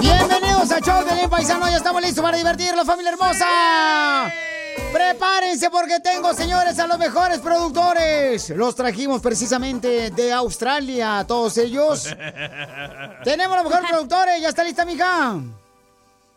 Bienvenidos al show de Paisano, ya estamos listos para divertirnos, familia hermosa. Prepárense porque tengo, señores, a los mejores productores. Los trajimos precisamente de Australia, todos ellos. Tenemos los mejores productores, ¿ya está lista, mija?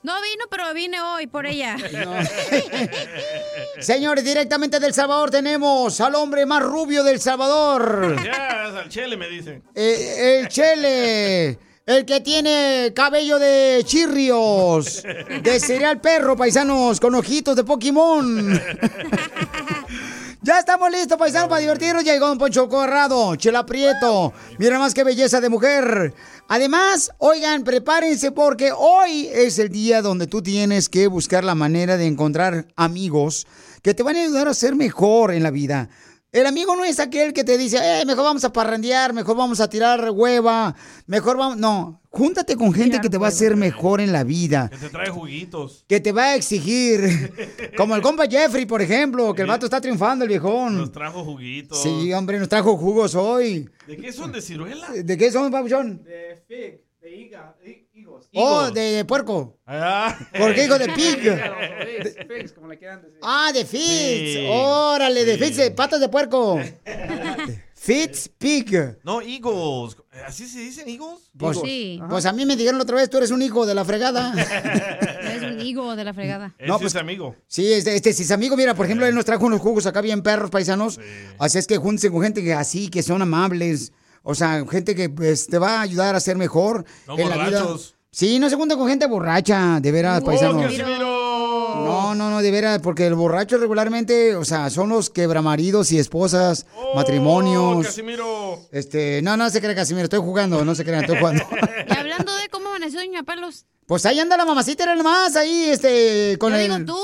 No vino, pero vine hoy por ella. Señores, directamente del Salvador tenemos al hombre más rubio del Salvador. Ya, al chele, me dicen. Eh, el Chele. El que tiene cabello de chirrios. De cereal perro, paisanos, con ojitos de Pokémon. Ya estamos listos, paisanos, para divertirnos. Llegó un Poncho Corrado, Chela Prieto. Mira más que belleza de mujer. Además, oigan, prepárense porque hoy es el día donde tú tienes que buscar la manera de encontrar amigos que te van a ayudar a ser mejor en la vida. El amigo no es aquel que te dice, eh, mejor vamos a parrandear, mejor vamos a tirar hueva, mejor vamos... No, júntate con gente que te va a hacer mejor en la vida, Que te trae juguitos. que te va a exigir. Como el compa Jeffrey, por ejemplo, que el vato está triunfando, el viejón. Nos trajo juguitos. Sí, hombre, nos trajo jugos hoy. ¿De qué son? ¿De ciruela? ¿De qué son, papuchón? De fig, de higa, hi- higos. Oh, de puerco. Ah. ¿Por qué hijo de pig? Figs, figs, como le quieran decir. Ah, de Fitz. Sí. Órale, de Fitz, de patas de puerco. Fitz Pig. No, Eagles. ¿Así se dicen Eagles? Pues, Sí. pues a mí me dijeron la otra vez, tú eres un hijo de la fregada. Es un higo de la fregada. No, pues- es amigo. Sí, este, este sí es amigo. Mira, por ejemplo, él nos trajo unos jugos acá bien perros, paisanos. Así es que júntense con gente que así, que son amables. O sea, gente que pues, te va a ayudar a ser mejor No en la vida. Sí, no se junta con gente borracha, de veras, ¡Oh, paisanos. Casimiro! No, no, no, de veras, porque el borracho regularmente, o sea, son los quebramaridos y esposas, ¡Oh, matrimonios. Casimiro! Este, no, no se crea Casimiro, estoy jugando, no se crean, estoy jugando. Y hablando de cómo amaneció Doña Pelos, Pues ahí anda la mamacita, era nomás, ahí, este, con yo el... digo tú.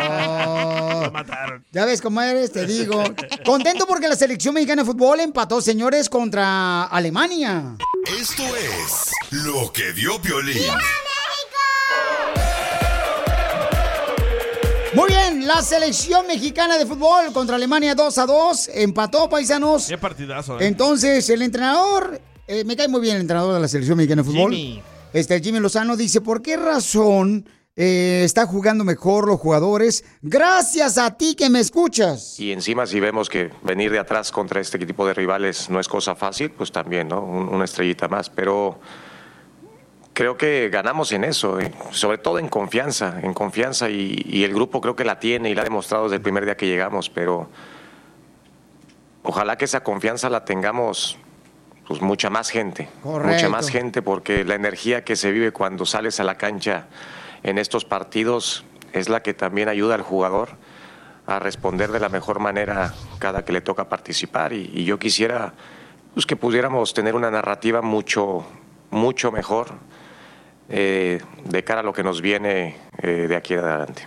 Oh, Lo mataron. ya ves cómo eres, te digo. Contento porque la selección mexicana de fútbol empató, señores, contra Alemania. Esto es lo que dio Piolín. Muy bien, la selección mexicana de fútbol contra Alemania 2 a 2, empató, paisanos. Qué partidazo, ¿eh? Entonces, el entrenador, eh, me cae muy bien el entrenador de la selección mexicana de fútbol. Jimmy. Este, Jimmy Lozano dice, ¿por qué razón eh, está jugando mejor los jugadores? Gracias a ti que me escuchas. Y encima si vemos que venir de atrás contra este tipo de rivales no es cosa fácil, pues también, ¿no? Un- una estrellita más. Pero creo que ganamos en eso, eh, sobre todo en confianza, en confianza y, y el grupo creo que la tiene y la ha demostrado desde el primer día que llegamos, pero ojalá que esa confianza la tengamos pues mucha más gente, Correcto. mucha más gente porque la energía que se vive cuando sales a la cancha en estos partidos es la que también ayuda al jugador a responder de la mejor manera cada que le toca participar y, y yo quisiera pues, que pudiéramos tener una narrativa mucho mucho mejor eh, de cara a lo que nos viene eh, de aquí en adelante.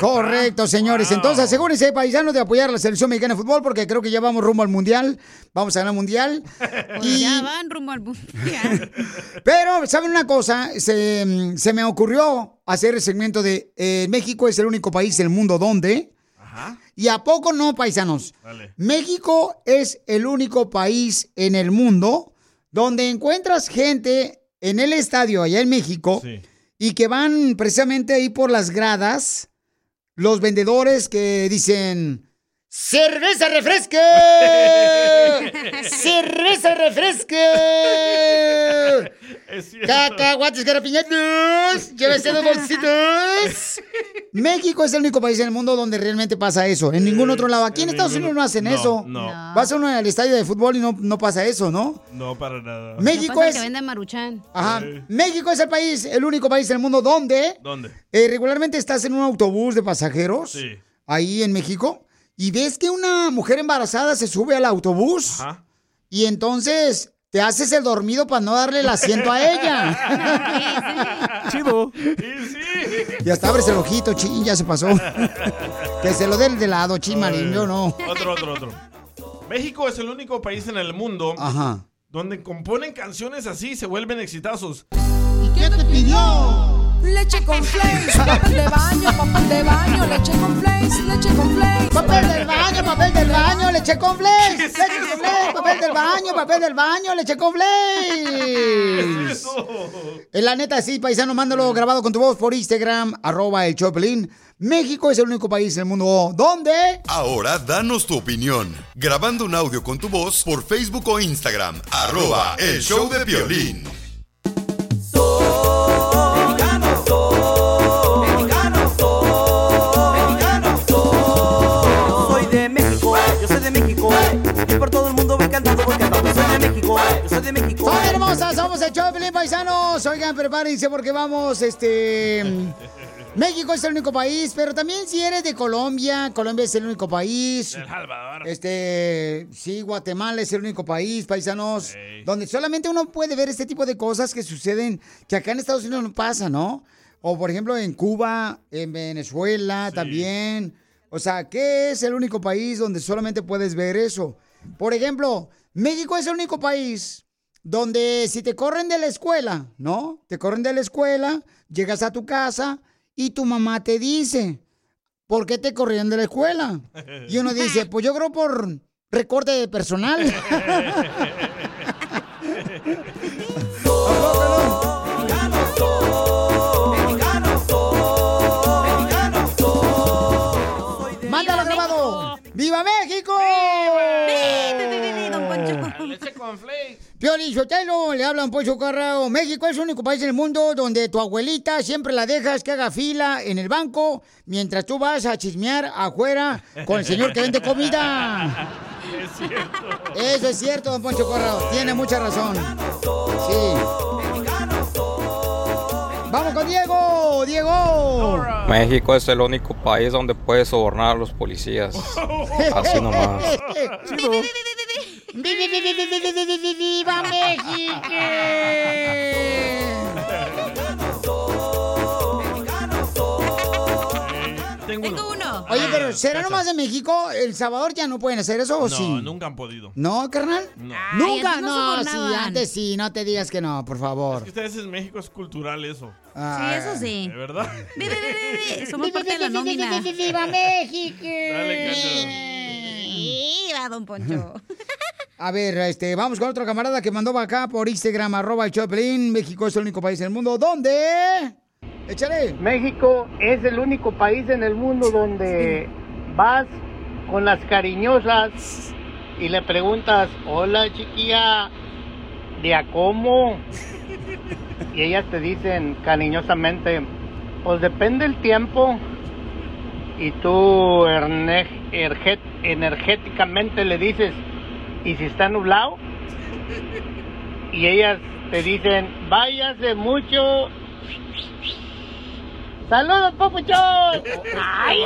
Correcto, señores. Wow. Entonces, asegúrense, paisanos, de apoyar a la selección mexicana de fútbol porque creo que ya vamos rumbo al mundial. Vamos a ganar mundial. Pues Y- ya van rumbo al mundial. Pero, ¿saben una cosa? Se, se me ocurrió hacer el segmento de eh, México es el único país del mundo donde. Ajá. ¿Y a poco no, paisanos? Dale. México es el único país en el mundo donde encuentras gente en el estadio allá en México Sí. y que van precisamente ahí por las gradas los vendedores que dicen ¡Cerveza refresque! ¡Cerveza refresque! Es cierto. ¡Cacahuates garapiñatos! ¡Llévese dos bolsitos! México es el único país en el mundo donde realmente pasa eso. En ningún otro lado. Aquí en, en Estados ninguno- Unidos no hacen no, eso. no. Vas a uno al estadio de fútbol y no, no pasa eso, ¿no? No, para nada. México pasa es... que vende maruchan. Ajá. México es el país, el único país en el mundo donde ¿Dónde? eh, regularmente estás en un autobús de pasajeros, Sí. ahí en México, y ves que una mujer embarazada se sube al autobús Ajá. y entonces te haces el dormido para no darle el asiento a ella. Sí. y hasta abres el ojito, chin, ya se pasó. que se lo den de lado, chin, marín, yo no. Otro, otro, otro. México es el único país en el mundo Ajá. donde componen canciones así y se vuelven exitosos. ¿Qué te pidió? Leche con flakes, papel de baño, papel de baño, leche con flakes, leche con flakes. Papel del baño, papel del baño, leche con flakes. Leche con flakes, papel del baño, papel del baño, leche con flakes. Eso. Eh, La neta, sí, paisano, mándalo grabado con tu voz por Instagram, arroba el Choplin. México es el único país del mundo donde... Ahora danos tu opinión. Grabando un audio con tu voz por Facebook o Instagram. Arroba el show de violín. Y por todo el mundo voy cantando, voy cantando. Soy de México, yo soy de México. ¡Son hermosas! Somos el Choplin, paisanos. Oigan, prepárense porque vamos, este... México es el único país, pero también si eres de Colombia, Colombia es el único país. El Salvador. Este, sí, Guatemala es el único país, paisanos, donde solamente uno puede ver este tipo de cosas que suceden, que acá en Estados Unidos no pasa, ¿no? O por ejemplo en Cuba, en Venezuela también. O sea, ¿qué es el único país donde solamente puedes ver eso? Por ejemplo, México es el único país donde si te corren de la escuela, ¿no? Te corren de la escuela, llegas a tu casa y tu mamá te dice, ¿por qué te corrieron de la escuela? Y uno dice, pues yo creo por recorte de personal. ¡Mándalo grabado! ¡Viva México! Don Poncho. Leche con flakes. Pioli Sotelo, le hablan Poncho Carrao. México es el único país en el mundo donde tu abuelita siempre la dejas que haga fila en el banco mientras tú vas a chismear afuera con el señor que vende comida. Es cierto. Eso es cierto, don Poncho Corrao. Tiene mucha razón. Sí. Vamos con Diego, Diego. México es el único país donde puedes sobornar a los policías. Así nomás. ¡Viva México! Tengo uno. Oye, pero ¿será nomás de México? ¿El Salvador ya no pueden hacer eso o No, sí? nunca han podido. ¿No, carnal? No. Nunca, antes no no, sí, antes sí, no te digas que no, por favor. Es que ustedes en México es cultural eso. Ah. Sí, eso sí. ¿De verdad? Ve, ve, ve, ve, ve. Somos parte de la nómina. ¡Viva México! Dale, Viva, don Poncho. A ver, este, vamos con otro camarada que mandó acá por Instagram, arroba el Choplin. México es el único país en el mundo. ¿Dónde? Échale. México es el único país en el mundo donde vas con las cariñosas y le preguntas, hola chiquilla, ¿de a cómo? Y ellas te dicen cariñosamente, pues depende el tiempo. Y tú erne- erge- energéticamente le dices, ¿y si está nublado? Y ellas te dicen, váyase mucho ¡Saludos, papuchón! ¡Ay!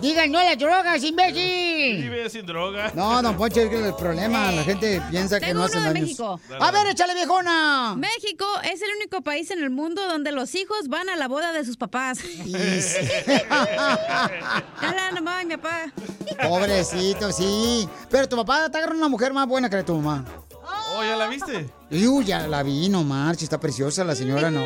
Digan no a las drogas, imbécil. Vive sin droga. No, don Poncho, es que el problema, la gente piensa que Tengo no de daños. México. A ver, échale, viejona. México es el único país en el mundo donde los hijos van a la boda de sus papás. Hola, no mames, mi papá. Pobrecito, sí. Pero tu papá te agarra una mujer más buena que tu mamá. Oh, ¿ya la viste? Uy, ya la vi, no marches, está preciosa la señora, no.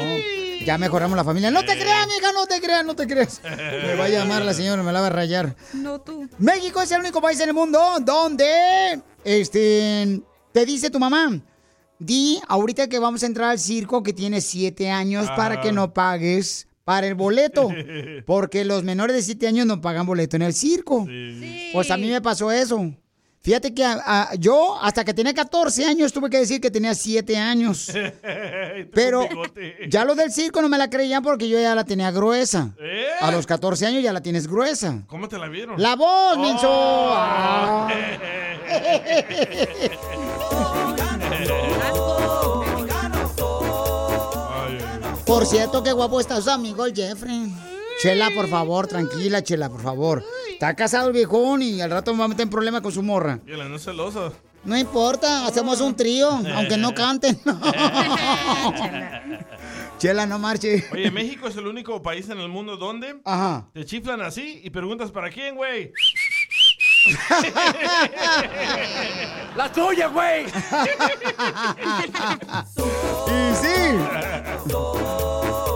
Ya mejoramos la familia. No te creas, amiga, no te creas, no te creas. Me va a llamar la señora, me la va a rayar. No tú. México es el único país en el mundo donde este te dice tu mamá. Di ahorita que vamos a entrar al circo que tiene siete años para que no pagues para el boleto, porque los menores de 7 años no pagan boleto en el circo. Pues a mí me pasó eso. Fíjate que a- a- yo hasta que tenía 14 años tuve que decir que tenía 7 años. Pero ya lo del circo no me la creían porque yo ya la tenía gruesa. ¿Eh? A los 14 años ya la tienes gruesa. ¿Cómo te la vieron? La voz, menso. Oh. Por cierto, qué guapo está su amigo el Jeffrey. Chela, por favor, tranquila, Chela, por favor. Está casado el viejón y al rato me va a meter en problema con su morra. Y la no es celosa. No importa, hacemos un trío, aunque no canten. Chela, no marche. Oye, México es el único país en el mundo donde Ajá. te chiflan así y preguntas para quién, güey. ¡La tuya, güey! y sí.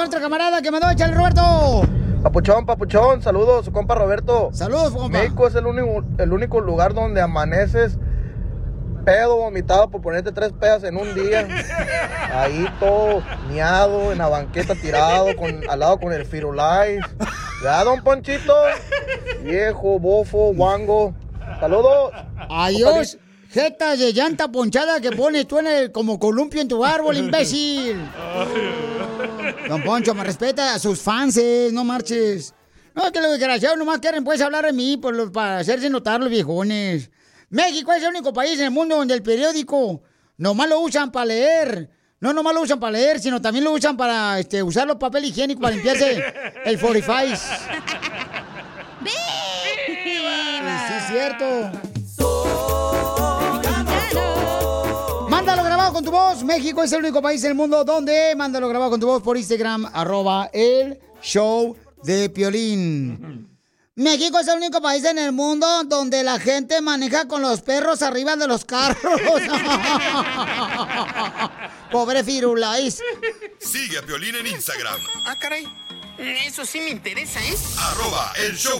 con nuestra camarada que mandó a echar el Roberto. Papuchón, papuchón, saludos, su compa Roberto. Saludos, compa. México es el único, el único lugar donde amaneces pedo, vomitado por ponerte tres pedas en un día. Ahí todo miado, en la banqueta tirado, con, al lado con el Firulais. Ya, don Ponchito, viejo, bofo, guango. Saludos. Adiós. Jeta de llanta ponchada que pones tú en el, como columpio en tu árbol, imbécil. Don Poncho, me respeta a sus fans, no marches. No, que los desgraciados nomás quieren pues hablar de mí por los- para hacerse notar los viejones. México es el único país en el mundo donde el periódico nomás lo usan para leer. No nomás lo usan para leer, sino también lo usan para este, usar los papel higiénico para limpiarse el 45. Sí, es cierto. Tu voz. México es el único país en el mundo donde mándalo grabado con tu voz por Instagram, arroba el show de Piolín. México es el único país en el mundo donde la gente maneja con los perros arriba de los carros. Pobre Firulais. Sigue a Piolín en Instagram, Ah, caray. Eso sí me interesa, ¿eh? arroba el show.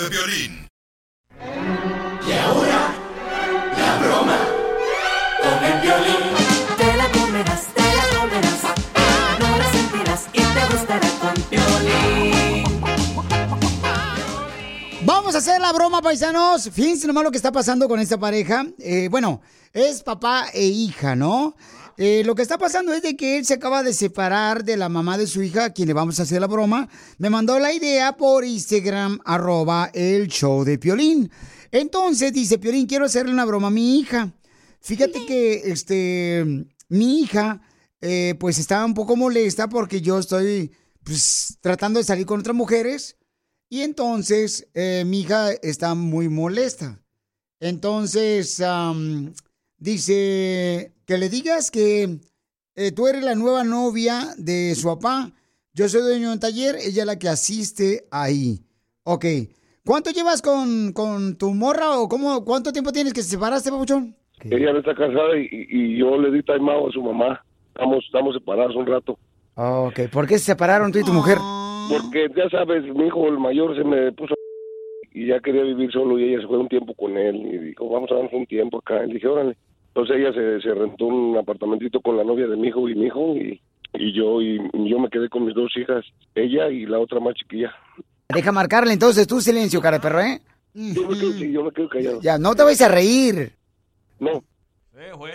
De Piolín. Y ahora, la broma con el violín. Te la comerás, te la comerás. No la sentirás y te gustará con violín. Vamos a hacer la broma, paisanos. Fíjense nomás lo que está pasando con esta pareja. Eh, bueno, es papá e hija, ¿no? Eh, lo que está pasando es de que él se acaba de separar de la mamá de su hija, a quien le vamos a hacer la broma. Me mandó la idea por Instagram, arroba el show de Piolín. Entonces dice, Piolín, quiero hacerle una broma a mi hija. Fíjate que, este, mi hija, eh, pues estaba un poco molesta porque yo estoy, pues, tratando de salir con otras mujeres. Y entonces eh, mi hija está muy molesta. Entonces dice que le digas que eh, tú eres la nueva novia de su papá. Yo soy dueño de un taller, ella es la que asiste ahí. Ok. ¿Cuánto llevas con, con tu morra o cómo, cuánto tiempo tienes que se separaste, papuchón? Ella no está casada y, y yo le di time out a su mamá. Estamos, estamos separados un rato. Ok. ¿Por qué se separaron tú y tu mujer? Porque ya sabes, mi hijo el mayor se me puso y ya quería vivir solo y ella se fue un tiempo con él y dijo, vamos a darnos un tiempo acá. Y dije, órale. Entonces ella se, se rentó un apartamentito con la novia de mi hijo y mi hijo y, y yo y yo me quedé con mis dos hijas, ella y la otra más chiquilla. Deja marcarle entonces tú silencio, cara de perro, ¿eh? Yo me quedo, sí, yo me quedo callado. Ya, no te vayas a reír. No. Eh, güey.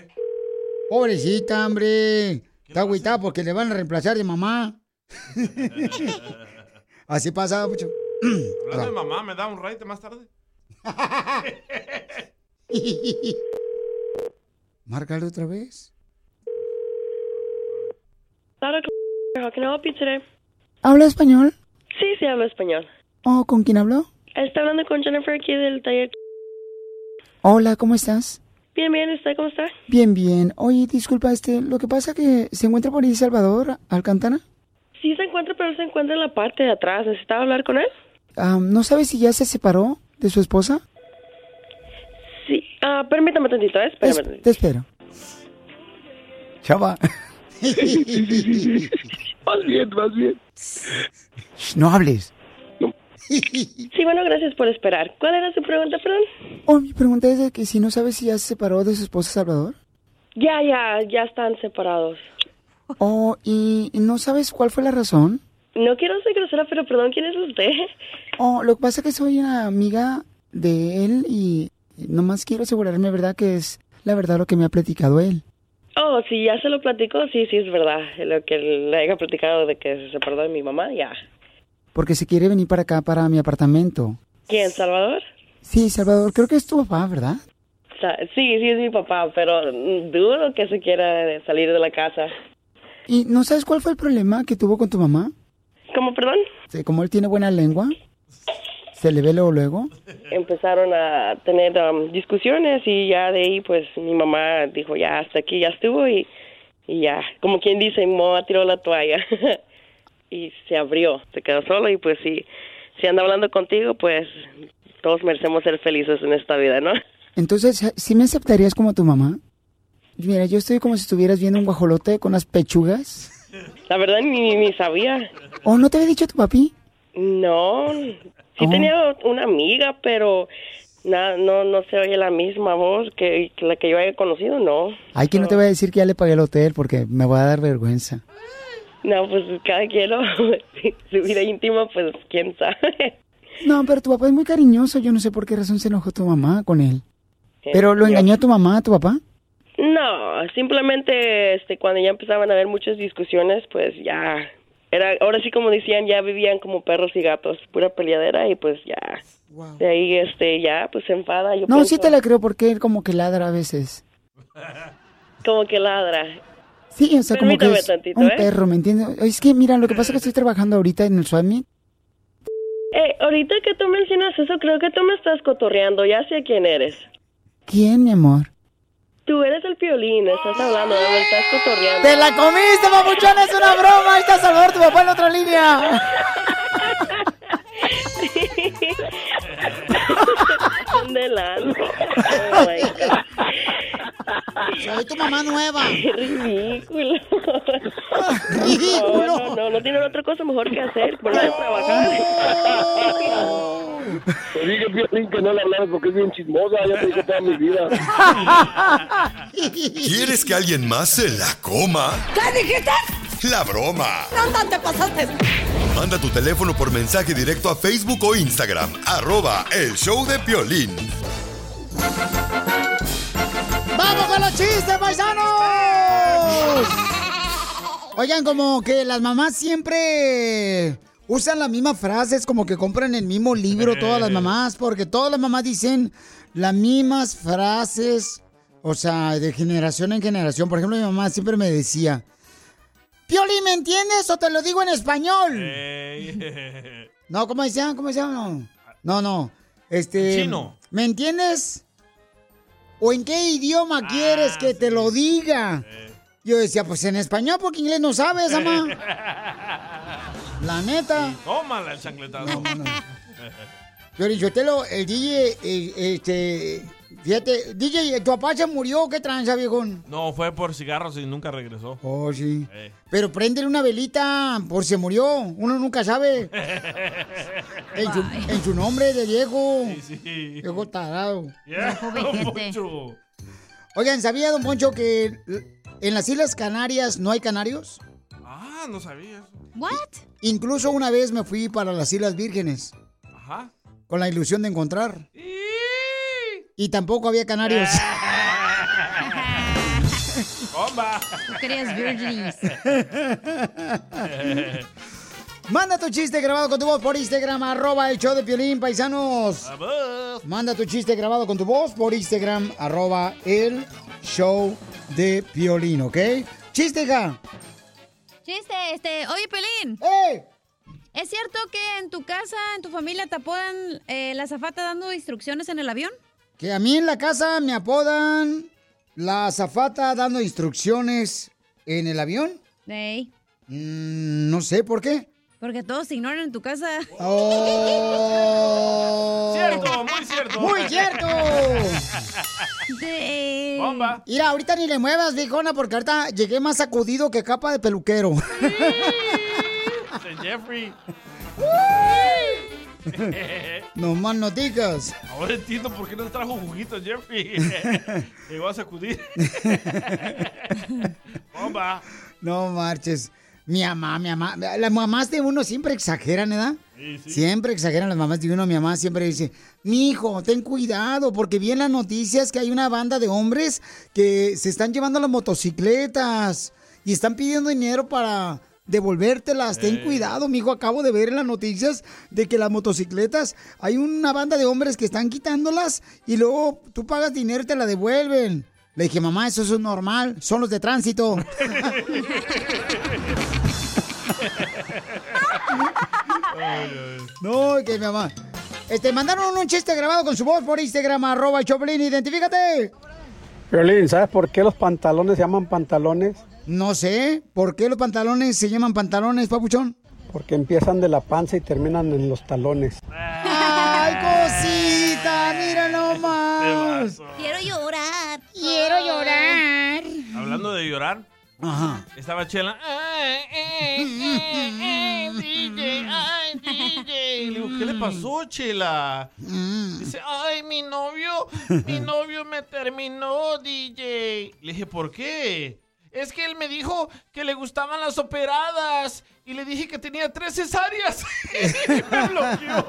Pobrecita, hombre. Está agüitada porque le van a reemplazar de mamá. Así pasa mucho. Hablando de mamá, ¿me da un ride más tarde? Márcale otra vez. Claro, how can I help you today? ¿Habla español? Sí, sí, hablo español. ¿O con quién habló? Está hablando con Jennifer aquí del taller. Hola, ¿cómo estás? Bien, bien, ¿usted cómo está? Bien, bien. Oye, disculpa, este, lo que pasa que se encuentra por ahí Salvador Alcántara. Sí se encuentra, pero se encuentra en la parte de atrás. ¿Necesitaba hablar con él? Ah, ¿No sabes si ya se separó de su esposa? Ah, permítame tantito, ¿eh? Espérame tantito. Te espero. Chava. Más bien, más bien. No hables. Sí, bueno, gracias por esperar. ¿Cuál era su pregunta, perdón? Oh, mi pregunta es de que si no sabes si ya se separó de su esposa Salvador. Ya, ya, ya están separados. Oh, y y no sabes cuál fue la razón. No quiero ser grosera, pero perdón, ¿quién es usted? Oh, lo que pasa es que soy una amiga de él y nomás quiero asegurarme, ¿verdad? Que es la verdad lo que me ha platicado él. Oh, si ya se lo platicó, sí, sí, es verdad. Lo que le haya platicado de que se separó de mi mamá, ya. Porque se quiere venir para acá, para mi apartamento. ¿Quién, Salvador? Sí, Salvador, creo que es tu papá, ¿verdad? Sí, sí, es mi papá, pero dudo que se quiera salir de la casa. ¿Y no sabes cuál fue el problema que tuvo con tu mamá? ¿Cómo, perdón? Sí, Como él tiene buena lengua, se le ve luego luego. Empezaron a tener um, discusiones y ya de ahí, pues, mi mamá dijo, ya, hasta aquí ya estuvo y, y ya, como quien dice, mi mamá tiró la toalla y se abrió, se quedó solo y pues si, si anda hablando contigo, pues, todos merecemos ser felices en esta vida, ¿no? Entonces, ¿sí me aceptarías como tu mamá? Mira, yo estoy como si estuvieras viendo un guajolote con unas pechugas. La verdad ni, ni sabía. ¿O no te había dicho tu papi? No, sí Oh. tenía una amiga, pero na- no no se oye la misma voz que, que la que yo haya conocido, no. Ay, que no te voy a decir que ya le pagué el hotel porque me va a dar vergüenza. No, pues cada quien, ¿no? su vida íntima, pues quién sabe. No, pero tu papá es muy cariñoso. Yo no sé por qué razón se enojó tu mamá con él. ¿Pero lo Yo- engañó a tu mamá, a tu papá? No, simplemente este cuando ya empezaban a haber muchas discusiones, pues ya era ahora sí como decían, ya vivían como perros y gatos, pura peleadera y pues ya de ahí este ya pues se enfada, yo No, sí pienso, te la creo porque él como que ladra a veces. como que ladra. Sí, o sea, como que es tantito, un ¿eh? perro, ¿me entiendes? Es que, mira, lo que pasa es que estoy trabajando ahorita en el Summit. Eh, ahorita que tú mencionas eso, creo que tú me estás cotorreando, ya sé quién eres. ¿Quién, mi amor? Tú eres el piolín, estás hablando, me estás cotorreando. ¡Te la comiste, papuchón! ¡Es una broma! Ahí está Salvador, tu papá en la otra línea. lanza. Oh my God. Soy tu mamá nueva. Qué ridículo. Ridículo. No, no, no, no tienen otra cosa mejor que hacer, ponerse a trabajar. Te dije, Piolín, que no le hablaras porque es bien chismosa, ya te dije toda mi vida. ¿Quieres que alguien más se la coma? ¿Qué dijiste? La broma. No, te pasaste. Manda tu teléfono por mensaje directo a Facebook o Instagram. Arroba el show de Piolín. ¡Vamos con los chistes, paisanos! Oigan, como que las mamás siempre usan las mismas frases, como que compran el mismo libro todas las mamás, porque todas las mamás dicen las mismas frases, o sea, de generación en generación. Por ejemplo, mi mamá siempre me decía, Pioli, ¿me entiendes o te lo digo en español? No, ¿cómo decían? ¿Cómo decían? No, no, no. Este, chino. ¿Me entiendes? ¿O en qué idioma quieres que te lo diga? Yo decía, pues en español, porque inglés no sabes, ama. La neta. Tómala el chancletazo. Piolichotelo, el DJ, este, fíjate, DJ, ¿tu papá se murió? ¿Qué tranza, viejón? No, fue por cigarros y nunca regresó. Oh, sí. Eh. Pero préndele una velita por si se murió. Uno nunca sabe. En su, en su nombre de viejo. Sí, sí. Viejo tarado. Poncho. Oigan, ¿sabía, don Poncho, que en las Islas Canarias no hay canarios? Ah, no sabía eso. ¿What? Incluso una vez me fui para las Islas Vírgenes Ajá. con la ilusión de encontrar. Y tampoco había canarios. ¡Bomba! Tú querías virgins. Manda tu chiste grabado con tu voz por Instagram, arroba el show de Piolín, paisanos. Manda tu chiste grabado con tu voz por Instagram, arroba el show de Piolín, ¿ok? Chiste, hija. Chiste, este, oye, Pelín. ¡Eh! ¿Es cierto que en tu casa, en tu familia, te apodan eh, la zafata dando instrucciones en el avión? Que a mí en la casa me apodan la azafata dando instrucciones en el avión. Ey, Mm, no sé por qué. porque todos te ignoran en tu casa. Oh. Cierto, muy cierto. Muy cierto. De... Bomba. Mira, ahorita ni le muevas, viejona, porque ahorita llegué más sacudido que capa de peluquero. Jeffrey. no más no digas. Ahora entiendo por qué no trajo juguitos, Jeffrey. Llegó a sacudir. Bomba. No marches. Mi mamá, mi mamá. Las mamás de uno siempre exageran, ¿verdad? Sí, sí. Siempre exageran las mamás de uno. Mi mamá siempre dice, mi hijo, ten cuidado, porque vi en las noticias que hay una banda de hombres que se están llevando las motocicletas y están pidiendo dinero para devolvértelas. Ten Ey. cuidado, mi hijo. Acabo de ver en las noticias de que las motocicletas, hay una banda de hombres que están quitándolas y luego tú pagas dinero y te la devuelven. Le dije, mamá, eso es normal, son los de tránsito. No, que mi mamá. Este, mandaron un chiste grabado con su voz por Instagram, arroba Choplin, identifícate. Violín, ¿sabes por qué los pantalones se llaman pantalones? No sé, ¿por qué los pantalones se llaman pantalones, papuchón? Porque empiezan de la panza y terminan en los talones. ¡Ay, cosita! ¡Mira nomás! Quiero llorar. Quiero llorar. Hablando de llorar, Ajá. estaba Chela. Ay, ay, ay, DJ, ay, DJ. Le digo, ¿qué le pasó, Chela? Dice, ay, mi novio, mi novio me terminó, DJ. Le dije, ¿por qué? Es que él me dijo que le gustaban las operadas. Y le dije que tenía tres cesáreas. me bloqueó.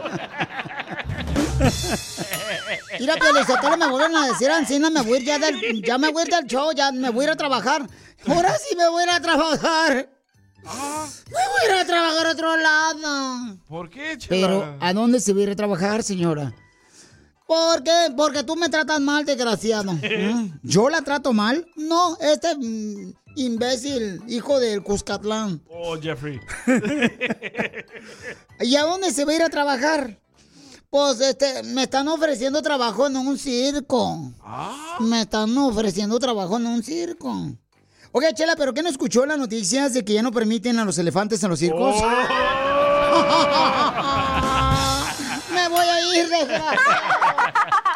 Mira, Piolizotelo, me vuelven a decir Ancina, me voy a ir ya del, ya me voy a ir del show, ya me voy a ir a trabajar. Ahora sí me voy a ir a trabajar. Me voy a ir a trabajar a otro lado. ¿Por qué, Chela? Pero, ¿a dónde se va a ir a trabajar, señora? ¿Por qué? Porque tú me tratas mal, desgraciado. ¿Mm? ¿Yo la trato mal? No, este mm, imbécil, hijo del Cuscatlán. Oh, Jeffrey. ¿Y a dónde se va a ir a trabajar? Pues, este, me están ofreciendo trabajo en un circo. Me están ofreciendo trabajo en un circo. Oye, Chela, ¿pero qué no escuchó las noticias de que ya no permiten a los elefantes en los circos? Me voy a ir, desgraciado.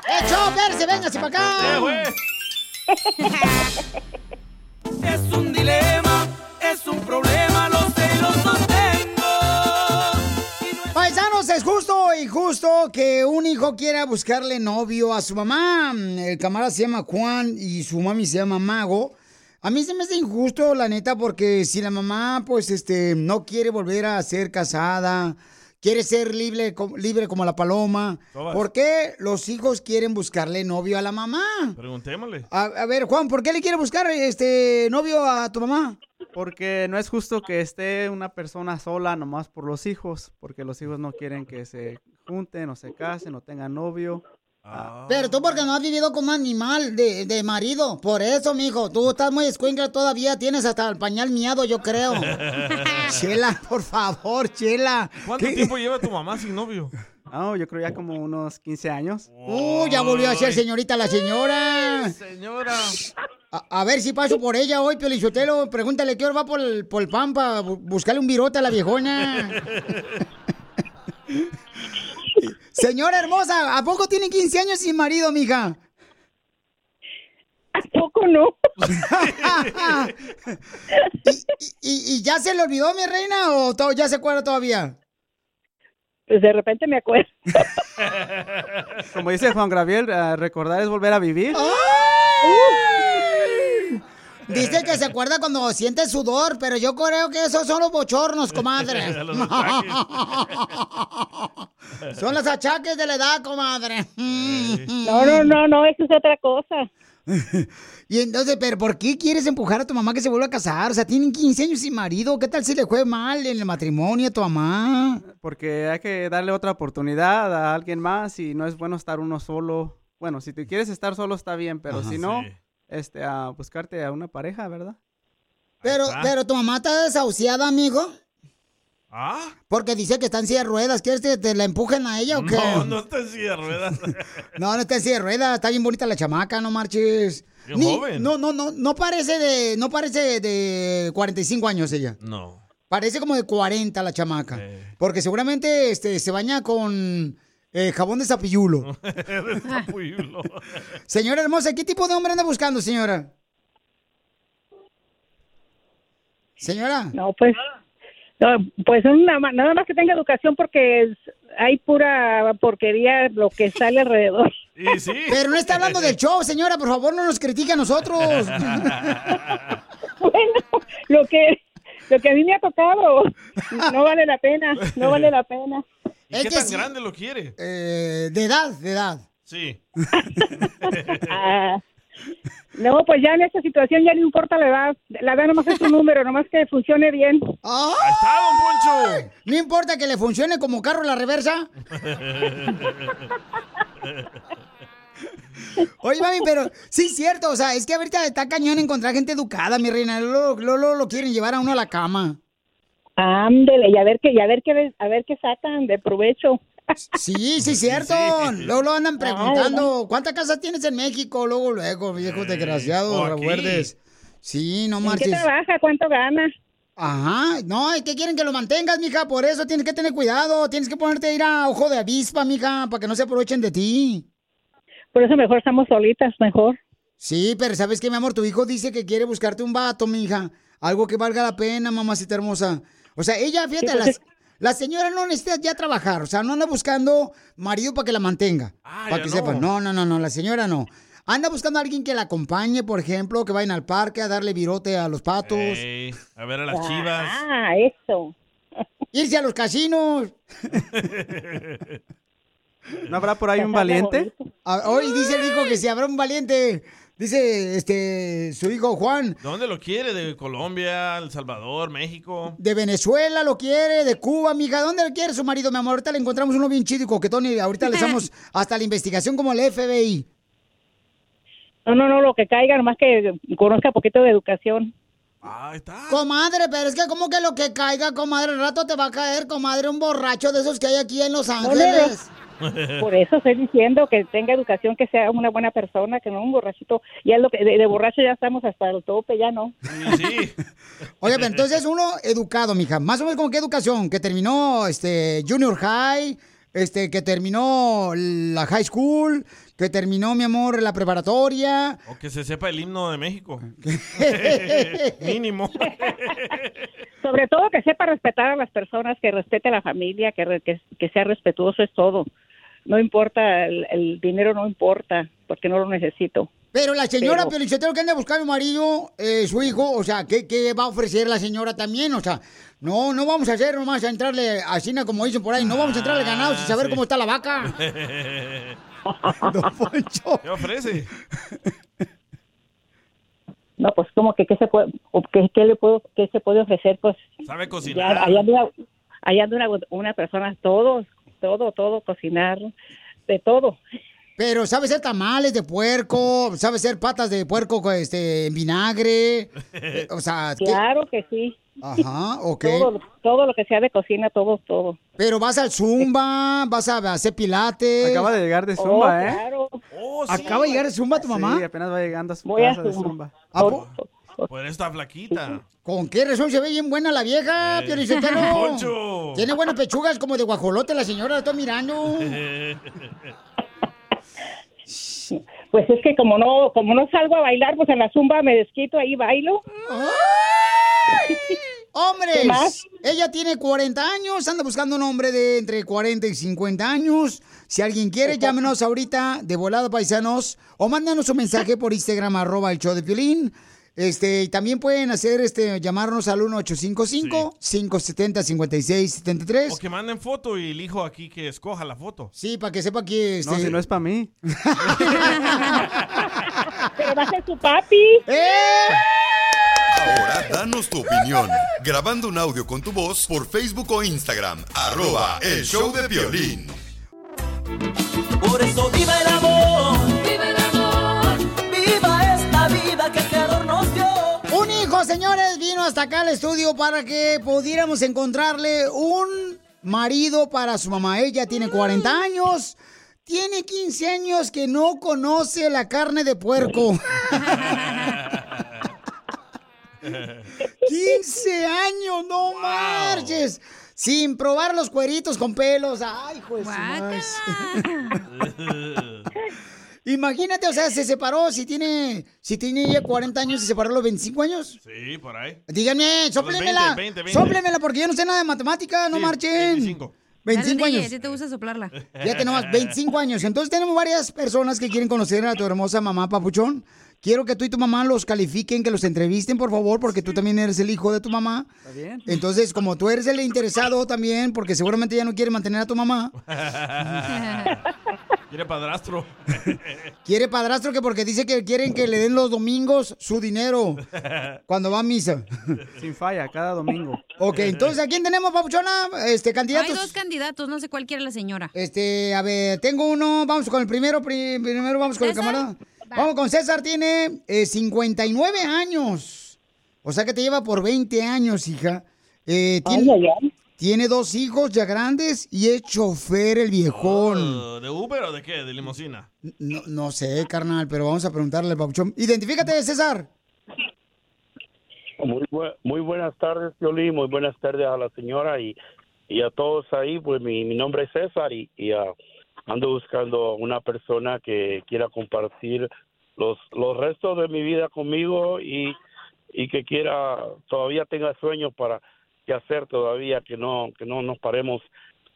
¡Eh, chofer, véngase para acá! Es un dilema, es un problema, los celos los tengo. Paisanos, es justo o injusto que un hijo quiera buscarle novio a su mamá. El camarada se llama Juan y su mami se llama Mago. A mí se me hace injusto, la neta, porque si la mamá, pues, este, no quiere volver a ser casada, quiere ser libre, co- libre como la paloma, Todas. ¿por qué los hijos quieren buscarle novio a la mamá? Preguntémosle. A, a ver, Juan, ¿por qué le quiere buscar este novio a tu mamá? Porque no es justo que esté una persona sola nomás por los hijos, porque los hijos no quieren que se junten o se casen o tengan novio. Pero tú porque no has vivido como animal de, de marido. Por eso, mijo, tú estás muy escuincla todavía. Tienes hasta el pañal miado, yo creo. Chela, por favor, Chela. ¿Cuánto ¿Qué? tiempo lleva tu mamá sin novio? No, yo creo ya como unos 15 años. Uh, ya volvió a ser señorita la señora. Señora. A, a ver si paso por ella hoy, Piolichotelo. Pregúntale qué hora va por el, por el pan para buscarle un virote a la viejona. Señora hermosa, ¿a poco tiene 15 años sin marido, mija? ¿A poco no? ¿Y, y- y ya se le olvidó, mi reina, o ya se acuerda todavía? Pues de repente me acuerdo. Como dice Juan Gabriel, recordar es volver a vivir. Dice que se acuerda cuando siente sudor, pero yo creo que esos son los bochornos, comadre. Los achaques. son los achaques de la edad, comadre. No, no, no, no, eso es otra cosa. Y entonces, ¿pero por qué quieres empujar a tu mamá que se vuelva a casar? O sea, tienen 15 años sin marido. ¿Qué tal si le fue mal en el matrimonio a tu mamá? Porque hay que darle otra oportunidad a alguien más y no es bueno estar uno solo. Bueno, si te quieres estar solo está bien, pero Ajá. si no, Sí. Este, a buscarte a una pareja, ¿verdad? Pero, pero tu mamá está desahuciada, amigo. ¿Ah? Porque dice que está en silla de ruedas. ¿Quieres que te la empujen a ella o qué? No, no está en silla de ruedas. No, no está en silla de ruedas. Está bien bonita la chamaca, no marches. Ni- joven. No, no, no, no parece de, no parece de 45 años ella. No. Parece como de 40 la chamaca. Porque seguramente este, se baña con eh, jabón de zapillulo. De. Señora hermosa, ¿qué tipo de hombre anda buscando, señora? Señora. No, pues, no, pues una nada más que tenga educación porque es- hay pura porquería lo que sale alrededor. Pero no está hablando del show, señora. Por favor, no nos critique a nosotros. bueno, lo que lo que a mí me ha tocado no vale la pena, no vale la pena. ¿Y qué tan grande lo quiere? Eh, de edad, de edad. Sí. Ah, no, pues ya en esta situación ya no importa la edad, la edad nomás es un número, nomás que funcione bien. Ahí está, don Poncho! No importa que le funcione como carro a la reversa. Oye, mami, pero sí es cierto, o sea, es que ahorita está cañón encontrar gente educada, mi reina. Lo, lo, lo, lo quieren llevar a uno a la cama. Ándele, y a ver qué, y a ver qué, a ver qué sacan de provecho. Sí, sí, es cierto. Luego lo andan preguntando, ¿cuántas casas tienes en México? Luego, luego, viejo desgraciado, recuerdes. Sí, no ¿En qué marches. trabaja? ¿Cuánto gana? Ajá, no, es que quieren que lo mantengas, mija, por eso tienes que tener cuidado, tienes que ponerte a ir a ojo de avispa, mija, para que no se aprovechen de ti. Por eso mejor estamos solitas, mejor. Sí, pero ¿sabes qué, mi amor? Tu hijo dice que quiere buscarte un vato, mija, algo que valga la pena, mamacita hermosa. O sea, ella, fíjate, pues la, la señora no necesita ya trabajar, o sea, no anda buscando marido para que la mantenga, para ya que no. sepan. No, no, no, no, la señora no. Anda buscando a alguien que la acompañe, por ejemplo, que vayan al parque a darle virote a los patos. Ey, a ver a las chivas. Ah, eso. Irse a los casinos. ¿No habrá por ahí un valiente? Ah, Hoy dice el hijo que si habrá un valiente, dice este su hijo Juan, ¿Dónde lo quiere? ¿De Colombia, El Salvador, México? de Venezuela lo quiere, de Cuba, mija, ¿dónde lo quiere su marido, mi amor? Ahorita le encontramos uno bien chido y coquetón y ahorita le hacemos hasta la investigación como el FBI. No, no, no, lo que caiga, nomás que conozca poquito de educación. Comadre, pero es que como que lo que caiga, comadre, el rato te va a caer, comadre, un borracho de esos que hay aquí en Los Ángeles. Por eso estoy diciendo que tenga educación, que sea una buena persona, que no un borrachito. Ya lo que de, de borracho ya estamos hasta el tope, ya no. Oye, pero entonces uno educado, mija, más o menos como qué educación, que terminó este junior high, este que terminó la high school, que terminó, mi amor, la preparatoria. O que se sepa el himno de México. Mínimo. Sobre todo que sepa respetar a las personas, que respete a la familia, que, re- que, que sea respetuoso, es todo. No importa, el, el dinero no importa, porque no lo necesito. Pero la señora Pero- Piolichotero que anda buscando un marido, eh, su hijo, o sea, ¿qué, ¿qué va a ofrecer la señora también? O sea, no, no vamos a hacer nomás a entrarle a China como dicen por ahí, no vamos a entrarle ganado sin saber sí. cómo está la vaca. ¿Qué ofrece? No, pues como que qué se puede, o qué, qué le puedo, qué se puede ofrecer, pues ¿Sabe ya, cocinar? allá anda, una- allá anda una, una persona, todo, todo, todo, cocinar, de todo. Pero sabe hacer tamales de puerco, sabe hacer patas de puerco este, en vinagre. eh, o sea, ¿qué? Claro que sí. Ajá, ok. Todo, todo lo que sea de cocina, todo, todo. Pero vas al Zumba, vas a hacer pilates. Acaba de llegar de Zumba, Oh, ¿eh? claro. Acaba de llegar de Zumba tu mamá. Sí, apenas va llegando a su Voy a casa de Zumba. Zumba. ¿A po- Por esta flaquita. ¿Con qué razón se ve bien buena la vieja, Eh? Poncho. Tiene buenas pechugas como de guajolote la señora, la estoy mirando. Pues es que como no, como no salgo a bailar, pues en la zumba me desquito, ahí bailo. ¡Hombres! ¿Qué más? Ella tiene 40 años, anda buscando un hombre de entre 40 y 50 años. Si alguien quiere, llámenos ahorita de volada paisanos o mándanos un mensaje por Instagram, arroba el show de Piolín. Este, y también pueden hacer, este, llamarnos al 1855-570-5673. O que manden foto y el hijo aquí que escoja la foto. Sí, para que sepa que... Este... No, si no es para mí. Pero va a ser su papi. Ahora danos tu opinión. Grabando un audio con tu voz por Facebook o Instagram. Arroba el show de violín. Por eso viva el Señores, vino hasta acá al estudio para que pudiéramos encontrarle un marido para su mamá. Ella tiene 40 años. Tiene 15 años que no conoce la carne de puerco. 15 años, no marches. Sin probar los cueritos con pelos. Ay, madre. Imagínate, o sea, se separó. Si tiene, si tiene ella 40 años, se separó a los 25 años. Sí, por ahí. Díganme, sóplemela. 20, 20. Sóplemela porque yo no sé nada de matemática, no Sí, marchen. 25. 25 Dale, DJ, años. si te gusta soplarla. Ya tenemos 25 años. Entonces tenemos varias personas que quieren conocer a tu hermosa mamá, Papuchón. Quiero que tú y tu mamá los califiquen, que los entrevisten, por favor, porque tú también eres el hijo de tu mamá. ¿Está bien? Entonces, como tú eres el interesado también, porque seguramente ya no quiere mantener a tu mamá, Quiere padrastro. quiere padrastro que porque dice que quieren que le den los domingos su dinero cuando va a misa. Sin falla, cada domingo. Ok, entonces, ¿a quién tenemos, Papuchona? Este, Hay candidatos. dos candidatos, no sé cuál quiere la señora. Este, a ver, tengo uno, vamos con el primero, pri- primero vamos con el ¿César? Vamos con César, tiene eh, 59 años. O sea que te lleva por 20 años, hija. Eh, tiene, tiene dos hijos ya grandes y es chofer el viejón. Oh, ¿De Uber o de qué? ¿De limusina? No, no sé, carnal, pero vamos a preguntarle al papuchón. Identifícate, César. Muy, bu- muy buenas tardes, Piolín. Muy buenas tardes a la señora y, y a todos ahí. Pues mi, mi nombre es César y, y, ah, ando buscando una persona que quiera compartir los, los restos de mi vida conmigo y, y que quiera, todavía tenga sueños para que hacer todavía, que no, que no nos paremos